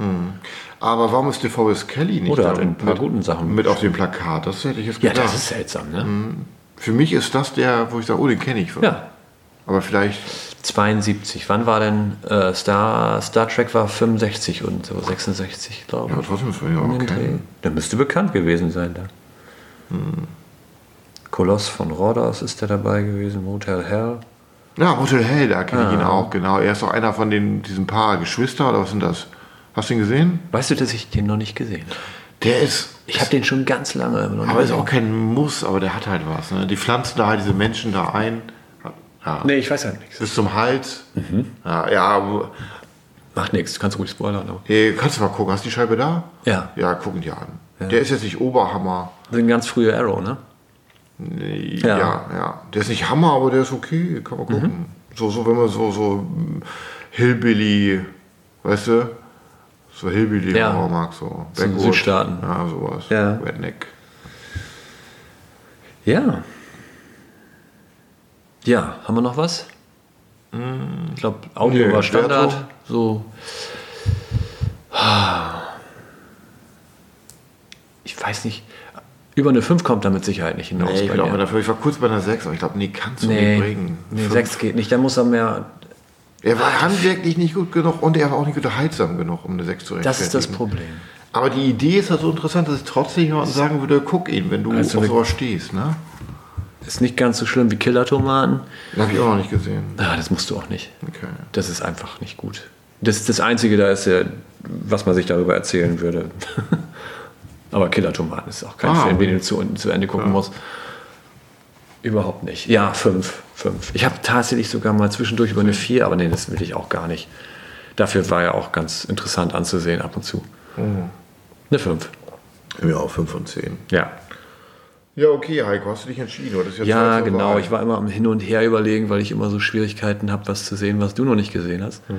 Aber warum ist der Forrest Kelly nicht Oder hat ein paar mit, guten Sachen. mit auf dem Plakat? Das hätte ich jetzt Ja, gedacht. das ist seltsam, ne? Für mich ist das der, wo ich sage, oh, den kenne ich. Ja. Aber vielleicht, 72. Wann war denn äh, Star, Star Trek war 65 und so 66, glaube ich. trotzdem ist ja auch kennen. Der müsste bekannt gewesen sein da. Koloss von Rhodos ist der dabei gewesen, Motel Hell. Ja, Hotel Hell, da kenne ich ihn Ah. auch, genau. Er ist doch einer von den, diesem Paar Geschwister, oder was sind das? Hast du ihn gesehen? Weißt du, dass ich den noch nicht gesehen habe? Der ist, Ich habe den schon ganz lange aber ist auch kein Muss, aber der hat halt was. Ne? Die pflanzen da halt diese Menschen da ein. Ja. Nee, ich weiß halt nichts. Bis zum Hals. Mhm. Ja, ja, Macht nichts, du kannst ruhig spoilern. Aber. Hey, kannst du mal gucken, hast du die Scheibe da? Ja. Ja, gucken die an. Der ist jetzt nicht Oberhammer. Das ist ein ganz früher Arrow, ne? Ja. ja. ja, Der ist nicht Hammer, aber der ist okay. Kann man gucken. So, so, wenn man so, so mm, Hillbilly, weißt du? So Hillbilly Ja. Horror mag, so. So Backwoods. Südstaaten. Ja, sowas. Ja. Redneck. Ja. Ja, haben wir noch was? Ich glaube, Audio Nee, war Standard. So. Ich weiß nicht. Über eine 5 kommt da mit Sicherheit nicht hinaus. Nee, ich, bin auch der, ich war kurz bei einer 6, aber ich glaube, nee, kannst du nee, nicht bringen. nee Fünf. 6 geht nicht. Da muss er mehr. Er war handwerklich nicht gut genug und er war auch nicht unterhaltsam genug, um eine 6 zu Das ist das rechtfertigen. Problem. Aber die Idee ist halt so interessant, dass ich trotzdem jemandem sagen würde, guck ihn, wenn du Also auf sowas stehst. Ne? Ist nicht ganz so schlimm wie Killer-Tomaten. Habe ich auch noch nicht gesehen. Ah, das musst du auch nicht. Okay. Das ist einfach nicht gut. Das, das Einzige da ist ja, was man sich darüber erzählen würde. Aber Killer-Tomaten ist auch kein Ah, Film, den du zu, zu Ende gucken musst. Überhaupt nicht. Ja, fünf. fünf. Ich habe tatsächlich sogar mal zwischendurch über eine vier, aber nee, das will ich auch gar nicht. Dafür war ja auch ganz interessant anzusehen ab und zu. Mhm. Eine fünf. Ja, auch 5 von 10. Ja. Ja, okay, Heiko, hast du dich entschieden? Hattest Ja, genau. Ich war immer am Hin und Her überlegen, weil ich immer so Schwierigkeiten habe, was zu sehen, was du noch nicht gesehen hast. Mhm.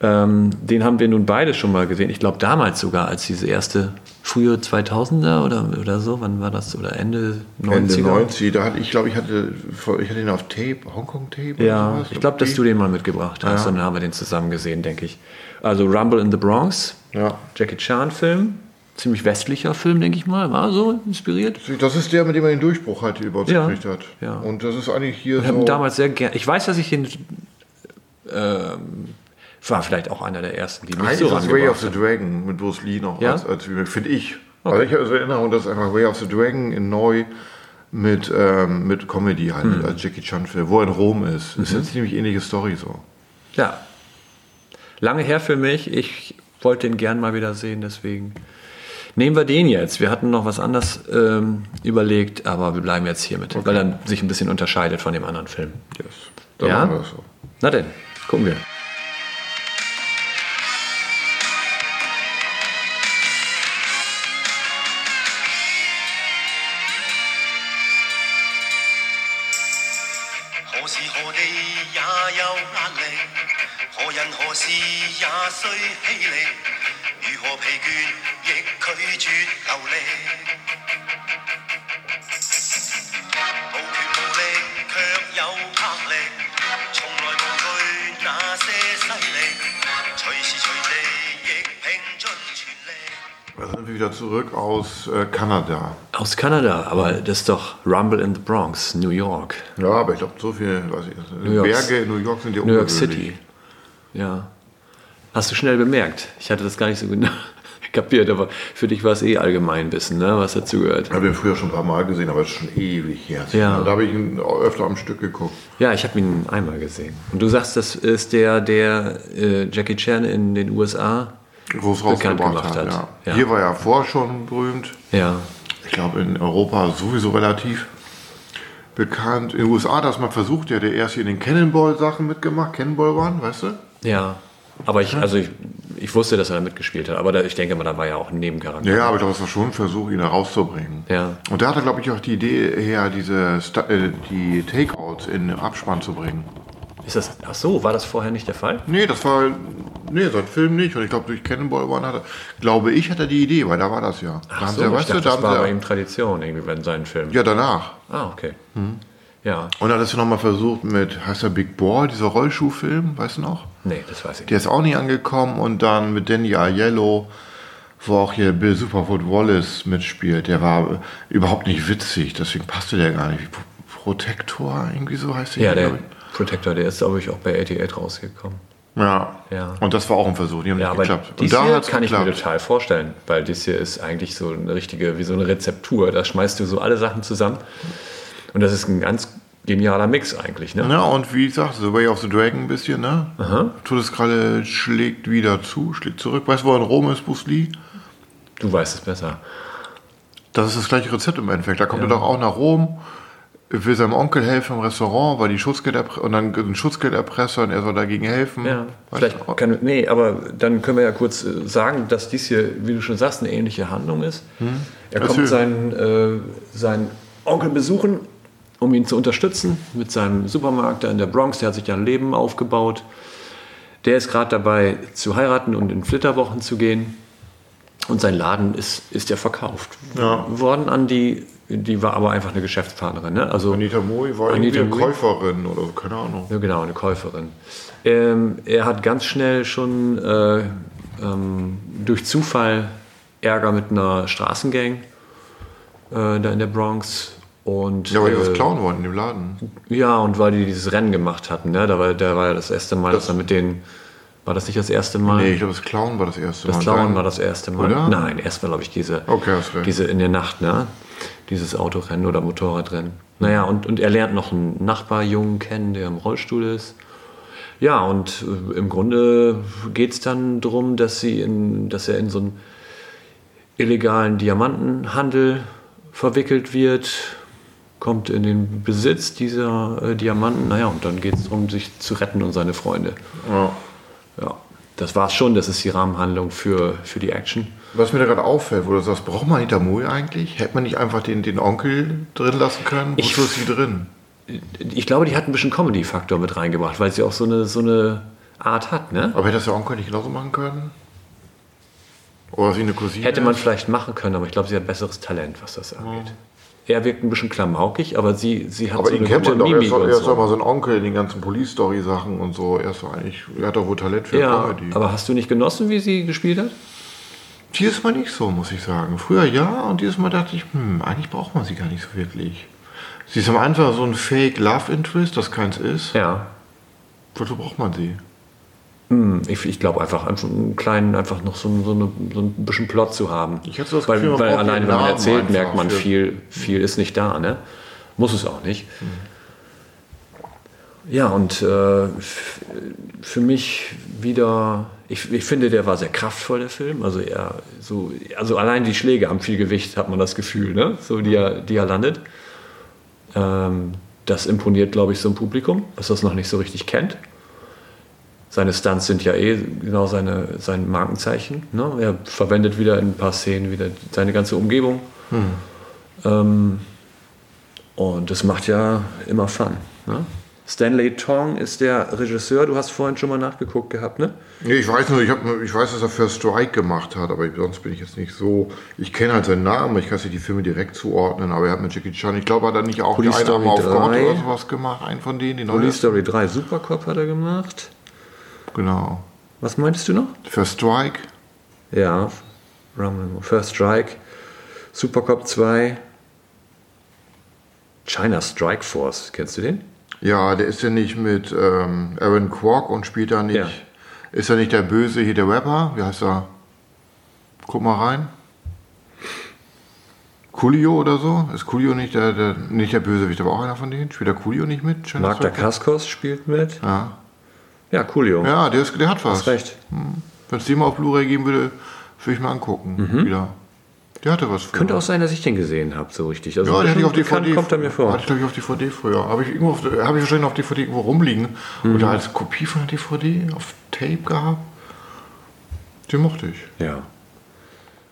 Ähm, den haben wir nun beide schon mal gesehen. Ich glaube damals sogar, als diese erste frühe 2000er oder, oder so. Wann war das? Oder Ende 90er? Ende 90, da hatte ich, glaube ich, hatte, ich hatte ihn auf Tape, Hongkong-Tape Ja, oder ich glaube, dass du den mal mitgebracht hast. Ja. Und dann haben wir den zusammen gesehen, denke ich. Also Rumble in the Bronx, Ja. Jackie Chan-Film. Ziemlich westlicher Film, denke ich mal. War so inspiriert. Das ist der, mit dem er den Durchbruch halt über uns Ja, gekriegt hat. ja. Und das ist eigentlich hier Ich so... ihn damals sehr gern. Ich weiß, dass ich ihn Ähm, war vielleicht auch einer der ersten, die mich Eigentlich so das Way of the. Dragon mit Bruce Lee noch Ja? als, als finde ich. Also ich habe so Erinnerung, dass einfach Way of the Dragon in neu mit, ähm, mit Comedy halt, Hm. als Jackie Chan Film, wo er in Rom ist. Mhm. Ist jetzt ziemlich ähnliche Story so. Ja. Lange her für mich. Ich wollte den gern mal wieder sehen, deswegen nehmen wir den jetzt. Wir hatten noch was anderes ähm, überlegt, aber wir bleiben jetzt hiermit, weil er sich ein bisschen unterscheidet von dem anderen Film. Yes. Dann Ja? machen wir das so. Na denn, gucken wir. Aus äh, Kanada. Aus Kanada, aber das ist doch Rumble in the Bronx, New York. Ja, aber ich glaube, so viel, weiß ich. New York- Berge in New York sind ja New York. City. Ja. Hast du schnell bemerkt. Ich hatte das gar nicht so genau kapiert, aber für dich war es eh Allgemeinwissen, ne? was dazu gehört. Ich habe ihn früher schon ein paar Mal gesehen, aber es ist schon ewig her. Ja. Da habe ich ihn öfter am Stück geguckt. Ja, ich habe ihn einmal gesehen. Und du sagst, das ist der, der äh, Jackie Chan in den USA. Groß Bekannt rausgebracht gemacht hat. hat. Ja. Ja. Hier war er vorher schon berühmt. Ja. Ich glaube in Europa sowieso relativ bekannt. In den USA hat das mal versucht, ja, der erst hier in den Cannonball-Sachen mitgemacht. Cannonball Run, weißt du? Ja. Aber ich, also ich, ich wusste, dass er da mitgespielt hat. Aber da, ich denke mal, da war ja auch ein Nebencharakter. Ja, ja, aber es war schon ein Versuch, ihn da rauszubringen. Ja. Und da hatte, glaube ich, auch die Idee her, diese äh, die Takeouts in den Abspann zu bringen. Ist das, ach so, war das vorher nicht der Fall? Nee, das war. Nee, sein Film nicht. Und ich glaube, durch Cannonball Run hat er. Glaube ich, hat er die Idee, weil da war das ja. Da Ach haben so, sie, weißt du, dachte, da das war haben bei sie, ihm Tradition irgendwie bei seinen Filmen. ja, danach. Ah, okay. Hm. Ja. Und dann hast du nochmal versucht mit, heißt der Big Ball, dieser Rollschuhfilm, weißt du noch? Nee, das weiß ich Der nicht. ist auch nie angekommen und dann mit Danny Aiello, wo auch hier Bill Superfoot Wallace mitspielt. Der war überhaupt nicht witzig, deswegen passte der gar nicht. Wie Pro- Protector, irgendwie so heißt der. Ja, der glaub Protector, der ist, glaube ich, auch bei 88 rausgekommen. Ja. Ja. Und das war auch ein Versuch, die haben Ja, nicht aber geklappt. und da hier kann ich mir geklappt. total vorstellen, weil dies hier ist eigentlich so eine richtige, wie so eine Rezeptur. Da schmeißt du so alle Sachen zusammen und das ist ein ganz genialer Mix eigentlich, ne? Ja, und wie ich sagte, so Way of the Dragon ein bisschen, ne? Todeskralle schlägt wieder zu, schlägt zurück. Weißt du, wo er in Rom ist, Bruce Lee? Du weißt es besser. Das ist das gleiche Rezept im Endeffekt. Da kommt er doch auch nach Rom, will seinem Onkel helfen im Restaurant, weil die Schutzgelderpre und dann ein Schutzgelderpresser und er soll dagegen helfen. Ja, vielleicht kann, nee, aber dann können wir ja kurz äh, sagen, dass dies hier, wie du schon sagst, eine ähnliche Handlung ist. Er kommt seinen, äh, seinen Onkel besuchen, um ihn zu unterstützen mit seinem Supermarkt da in der Bronx. Der hat sich ja ein Leben aufgebaut. Der ist gerade dabei zu heiraten und in Flitterwochen zu gehen. Und sein Laden ist, ist ja verkauft Ja. worden an die, die war aber einfach eine Geschäftspartnerin. Ne? Also, Anita Mui war Anita irgendwie eine Käuferin oder keine Ahnung. ja, genau, eine Käuferin. Ähm, er hat ganz schnell schon äh, ähm, durch Zufall Ärger mit einer Straßengang äh, da in der Bronx. Und, Ja, weil die äh, was klauen wollten dem Laden. Ja, und weil die dieses Rennen gemacht hatten. Ne? Da war, da war ja das erste Mal, dass er mit denen. War das nicht das erste Mal? Nee, ich glaube, das Klauen war das erste Das Mal. Klauen Dann- war das erste Mal. Oder? Nein, erst war, glaube ich, diese, Okay, diese in der Nacht, ne? Dieses Autorennen oder Motorradrennen. Naja, und, und er lernt noch einen Nachbarjungen kennen, der im Rollstuhl ist. Ja, und äh, im Grunde geht es dann darum, dass, sie in, dass er in so einen illegalen Diamantenhandel verwickelt wird, kommt in den Besitz dieser äh, Diamanten. Naja, und dann geht es darum, sich zu retten und seine Freunde. Ja. Ja, das war's schon. Das ist die Rahmenhandlung für, für die Action. Was mir da gerade auffällt, wo du sagst, braucht man Anita Mui eigentlich? Hätte man nicht einfach den, den Onkel drin lassen können? Ich- Wozu ist sie drin? Ich glaube, die hat ein bisschen Comedy-Faktor mit reingebracht, weil sie auch so eine, so eine Art hat. Ne? Aber hätte das der Onkel nicht genauso machen können? Oder sie eine Cousine? Hätte man vielleicht machen können, aber ich glaube, sie hat besseres Talent, was das angeht. Er wirkt ein bisschen klamaukig, aber sie, sie hat Aber so ihn eine kennt gute man doch. Er Mimik er ist doch mal so. so ein Onkel in den ganzen Police-Story-Sachen und so. Er, ist doch eigentlich, er hat doch wohl Talent für Ja, Comedy. aber hast du nicht genossen, wie sie gespielt hat? Dieses Mal nicht so, muss ich sagen. Früher ja und dieses Mal dachte ich, hm, eigentlich braucht man sie gar nicht so wirklich. Sie ist am Anfang so ein Fake Love Interest, das keins ist. Ja. Wozu braucht man sie? Hm, Ich, ich glaube einfach, einfach einen kleinen, einfach noch so, so, eine, so ein bisschen Plot zu haben. Ich hätte so das weil, Gefühl, weil alleine, den wenn man erzählt, merkt man, viel, viel ist nicht da, ne? Muss es auch nicht. Ja, und äh, für mich wieder, ich, ich finde, der war sehr kraftvoll, der Film. Also er so, also allein die Schläge haben viel Gewicht, hat man das Gefühl, ne? So, die er, die er landet. Ähm, das imponiert, glaube ich, so ein Publikum, was das noch nicht so richtig kennt. Seine Stunts sind ja eh genau seine, sein Markenzeichen. Ne? Er verwendet wieder in ein paar Szenen wieder seine ganze Umgebung. Ähm, und das macht ja immer Fun. Ne? Stanley Tong ist der Regisseur. Du hast vorhin schon mal nachgeguckt gehabt, ne? Nee, ich weiß nur, ich, hab, ich weiß, dass er First Strike gemacht hat, aber sonst bin ich jetzt nicht so. Ich kenne halt seinen Namen, ich kann sich die Filme direkt zuordnen, aber er hat mit Jackie Chan, ich glaube, hat er nicht auch Police die Story auf Gott 3. oder sowas gemacht, einen von denen, die neue. Police Story 3 Supercop hat er gemacht. Genau. Was meintest du noch? First Strike, Ja, First Strike, Supercop 2, China Strike Force. Kennst du den? Ja, der ist ja nicht mit ähm, Aaron Kwok und spielt da nicht. Ja. Ist er nicht der Böse hier, der Rapper? Wie heißt er? Guck mal rein. Coolio oder so? Ist Coolio nicht der, der, nicht der Bösewicht, aber auch einer von denen? Spielt der Coolio nicht mit? China Mark? Dacascos spielt mit. Ja. Ja, Coolio. Ja, der, ist, der hat was. Hast recht. Wenn es den mal auf Blu-ray geben würde, würde ich mal angucken. Wieder. Der hatte was früher. Könnte auch sein, dass ich den gesehen habe, so richtig. Also Ja, den hatte ich auf DVD. kommt er mir vor. Hatte ich, glaube ich, auf DVD früher. Habe ich, irgendwo auf, habe ich wahrscheinlich noch auf DVD irgendwo rumliegen. Mhm. Oder als Kopie von der DVD auf Tape gehabt. Den mochte ich. Ja.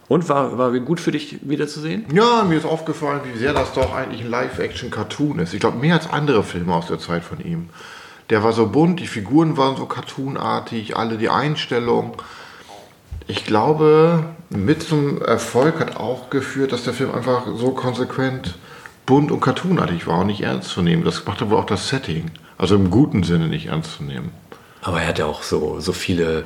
Und war, war gut für dich wiederzusehen? Ja, mir ist aufgefallen, wie sehr das doch eigentlich ein Live-Action-Cartoon ist. Ich glaube, mehr als andere Filme aus der Zeit von ihm. Der war so bunt, die Figuren waren so cartoonartig, alle die Einstellung. Ich glaube, mit zum Erfolg hat auch geführt, dass der Film einfach so konsequent bunt und cartoonartig war und nicht ernst zu nehmen. Das machte wohl auch das Setting. Also im guten Sinne nicht ernst zu nehmen. Aber er hat ja auch so, so viele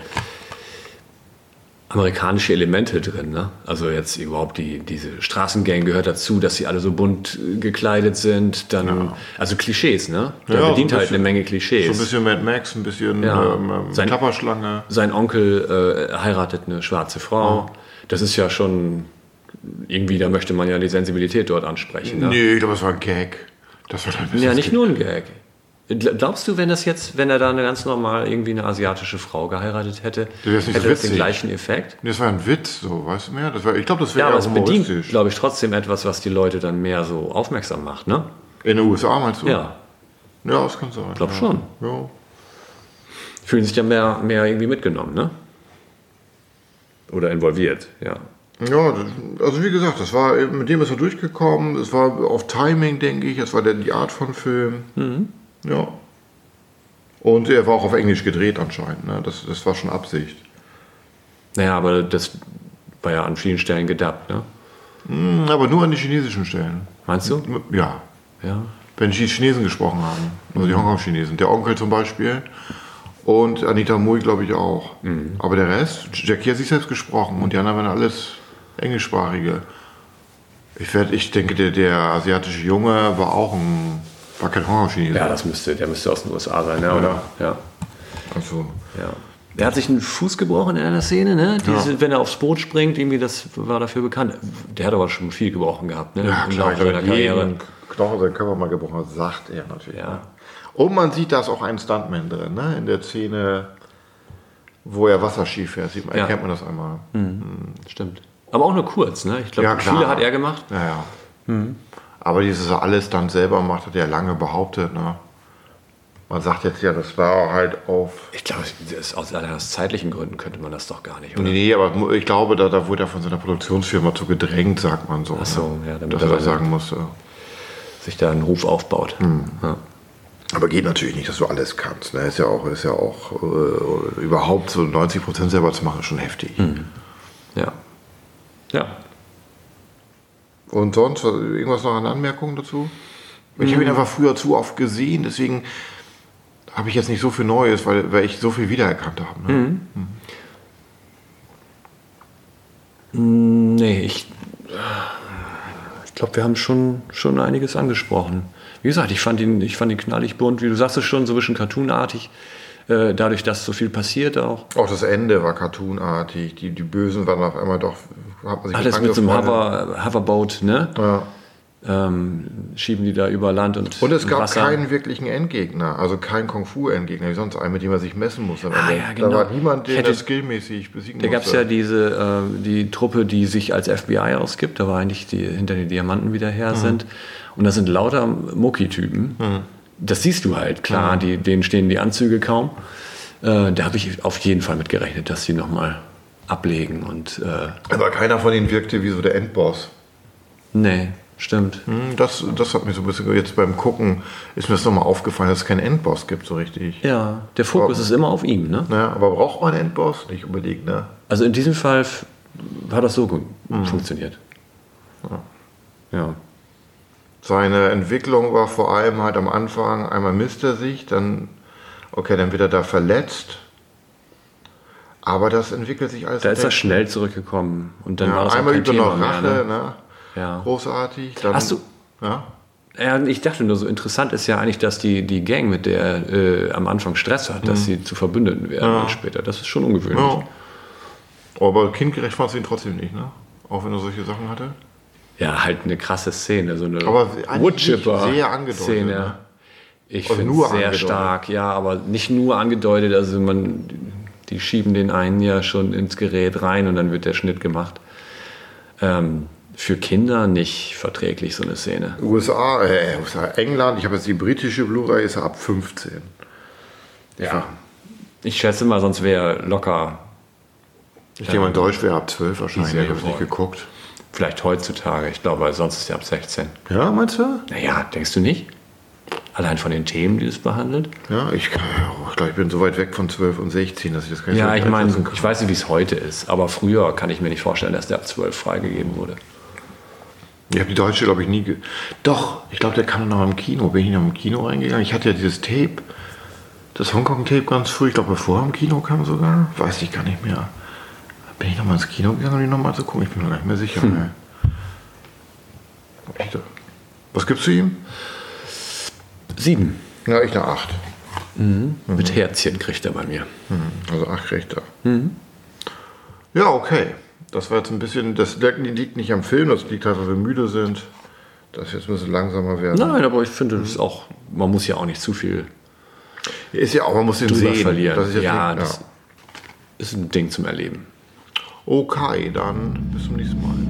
amerikanische Elemente drin. Ne? Also jetzt überhaupt die, diese Straßengang gehört dazu, dass sie alle so bunt gekleidet sind. Dann, Also Klischees, ne? Der Ja, so bedient halt bisschen- eine Menge So Klischees. ein bisschen Mad Max, ein bisschen Ja. ähm, ähm, Sein- Klapperschlange. Sein Onkel äh, heiratet eine schwarze Frau. Das ist ja schon irgendwie, da möchte man ja die Sensibilität dort ansprechen. Ne? Nee, ich glaube, das war ein Gag. Das war ein Ja, nicht nur ein Gag. Gl- Glaubst du, wenn das jetzt, wenn er da eine ganz normal irgendwie eine asiatische Frau geheiratet hätte, Das hätte so das den gleichen Effekt? Nee, Das war ein Witz, so, weißt du mehr? Das war, ich glaube, das Ja, wäre aber eher es bedient, glaube ich, trotzdem etwas, was die Leute dann mehr so aufmerksam macht, ne? In den USA meinst du? Ja, Ja, das kann sein. Glaub ja. schon. Ja. fühlen sich ja mehr, mehr irgendwie mitgenommen, ne? Oder involviert, ja. Ja, also wie gesagt, das war, mit dem ist er durchgekommen. Es war auf Timing, denke ich. Es war die Art von Film. Mhm. Ja. Und er war auch auf Englisch gedreht anscheinend. Ne? Das, das war schon Absicht. Naja, aber das war ja an vielen Stellen gedubbt, ne? Hm, Aber nur an die chinesischen Stellen. Meinst du? Ja. Ja. Wenn die Chinesen gesprochen haben. Also die Hongkong-Chinesen. Der Onkel zum Beispiel. Und Anita Mui, glaube ich, auch. Aber der Rest, Jackie hat sich selbst gesprochen. Und die anderen waren alles englischsprachige. Ich, werd, ich denke, der, der asiatische Junge war auch ein. War kein Hongkong-Chinese. Ja, das müsste, der müsste aus den USA sein, ne? oder? Ja. Also, ja. Er hat sich einen Fuß gebrochen in einer Szene, ne? Diese, Wenn er aufs Boot springt, irgendwie, das war dafür bekannt. Der hat aber schon viel gebrochen gehabt, ne? ja, klar, ich glaube, jeden Knochen seinen Körper mal gebrochen hat, sagt er natürlich. Ja. ne? Und man sieht, da ist auch ein Stuntman drin, ne? In der Szene, wo er Wasserski fährt, sieht man, Ja. erkennt man das einmal. Stimmt. Aber auch nur kurz, ne? Ich glaube, Ja, viele hat er gemacht. Ja, ja. Aber dieses alles dann selber macht, hat er lange behauptet. Ne? Man sagt jetzt ja, das war halt auf. Ich glaube, aus, aus zeitlichen Gründen könnte man das doch gar nicht, oder? Nee, aber ich glaube, da, da wurde er von seiner Produktionsfirma zu gedrängt, sagt man so. Ach so, ne? ja, damit Dass er das sagen musste. Sich da einen Ruf aufbaut. Hm. Ja. Aber geht natürlich nicht, dass du alles kannst. Ne? Ist ja auch, ist ja auch äh, überhaupt so 90 Prozent selber zu machen, ist schon heftig. ja. Ja. Und sonst, was- irgendwas noch an Anmerkungen dazu? Ich habe ihn einfach früher zu oft gesehen, deswegen habe ich jetzt nicht so viel Neues, weil, weil ich so viel wiedererkannt habe. Ne? Nee, ich, ich glaube, wir haben schon, schon einiges angesprochen. Wie gesagt, ich fand ihn, ich fand ihn knallig bunt, wie du sagst es schon, so ein bisschen cartoonartig. Äh, dadurch, dass so viel passiert auch. Auch das Ende war cartoonartig. Die, die Bösen waren auf einmal doch. Hat man sich Alles mit so einem. Hover, Hoverboat, ne? Ja. Ähm, schieben die da über Land und Und es gab Wasser. keinen wirklichen Endgegner, also kein Kung-Fu-Endgegner, wie sonst einen, mit dem man sich messen muss. Ah, ja, genau. Da war niemand, den hätte- das skillmäßig besiegen Da gab es ja diese, äh, die Truppe, die sich als FBI ausgibt. Da war eigentlich die hinter den Diamanten wieder her sind. Und das sind lauter Mucki-Typen. Das siehst du halt, klar, die, denen stehen die Anzüge kaum. Äh, da habe ich auf jeden Fall mit gerechnet, dass sie nochmal ablegen. Und äh, Aber keiner von ihnen wirkte wie so der Endboss. nee, stimmt. Hm, Das, das hat mir so ein bisschen jetzt beim Gucken, ist mir das nochmal aufgefallen, dass es keinen Endboss gibt so richtig. Ja, der Fokus Aber- ist immer auf ihm, ne? Ja, aber braucht man einen Endboss? Nicht unbedingt, ne? Also in diesem Fall hat das so gut funktioniert. Ja. Seine Entwicklung war vor allem halt am Anfang, einmal misst er sich, dann, okay, dann wird er da verletzt. Aber das entwickelt sich alles. Da ist er schnell zurückgekommen und dann war Ja, das auch einmal kein übt er Thema noch mehr. Rache, Ne? ne? Ja. Großartig. Dann, Hast du- Ja. Ja, ich dachte nur, so interessant ist ja eigentlich, dass die, die Gang, mit der er äh, am Anfang Stress hat, dass sie zu Verbündeten werden dann später. Das ist schon ungewöhnlich. ja. Aber kindgerecht fandst du ihn trotzdem nicht, ne? Auch wenn er solche Sachen hatte. Ja, halt eine krasse Szene, so eine Aber eigentlich nicht Woodchipper sehr angedeutet, Szene. ne? Ich Also finde sehr angedeutet. stark, ja, aber nicht nur angedeutet, also man, die schieben den einen ja schon ins Gerät rein und dann wird der Schnitt gemacht. Ähm, für Kinder nicht verträglich, so eine Szene. USA, äh, USA, England, ich habe jetzt die britische Blu-ray, ist ab 15. Ja. Ich schätze mal, sonst wäre locker, Ich denke mal, Deutsch wäre ab 12 wahrscheinlich. Sehr Ich habe es nicht geguckt. vielleicht heutzutage, ich glaube, weil sonst ist er ab 16. Ja, meinst du? Naja, denkst du nicht? Allein von den Themen, die es behandelt? Ja, ich, ich glaube, ich bin so weit weg von 12 und 16, dass ich das gar nicht Ja, so ich meine, ich weiß nicht, wie es heute ist, aber früher kann ich mir nicht vorstellen, dass der ab 12 freigegeben wurde. Ich habe die deutsche, glaube ich, nie. Ge Doch, ich glaube, der kam noch im Kino. Bin ich noch im Kino reingegangen? Ich hatte ja dieses Tape, das Hongkong-Tape ganz früh, ich glaube, bevor er im Kino kam sogar. Weiß ich gar nicht mehr. Bin ich nochmal ins Kino gegangen, um ihn nochmal zu gucken? Ich bin mir gar nicht mehr sicher. Hm. Was gibst du ihm? Sieben. Ja, ich eine 8. Mit Herzchen kriegt er bei mir. Also 8 kriegt er. Ja, okay. Das war jetzt ein bisschen, das liegt nicht am Film, das liegt halt, weil wir müde sind. Das jetzt ein bisschen langsamer werden. Nein, aber ich finde, das ist auch, man muss ja auch nicht zu viel Ist ja auch, man muss den sehen. verlieren. Das ist ja, nicht, das ist ein Ding zum Erleben. Okay, dann bis zum nächsten Mal.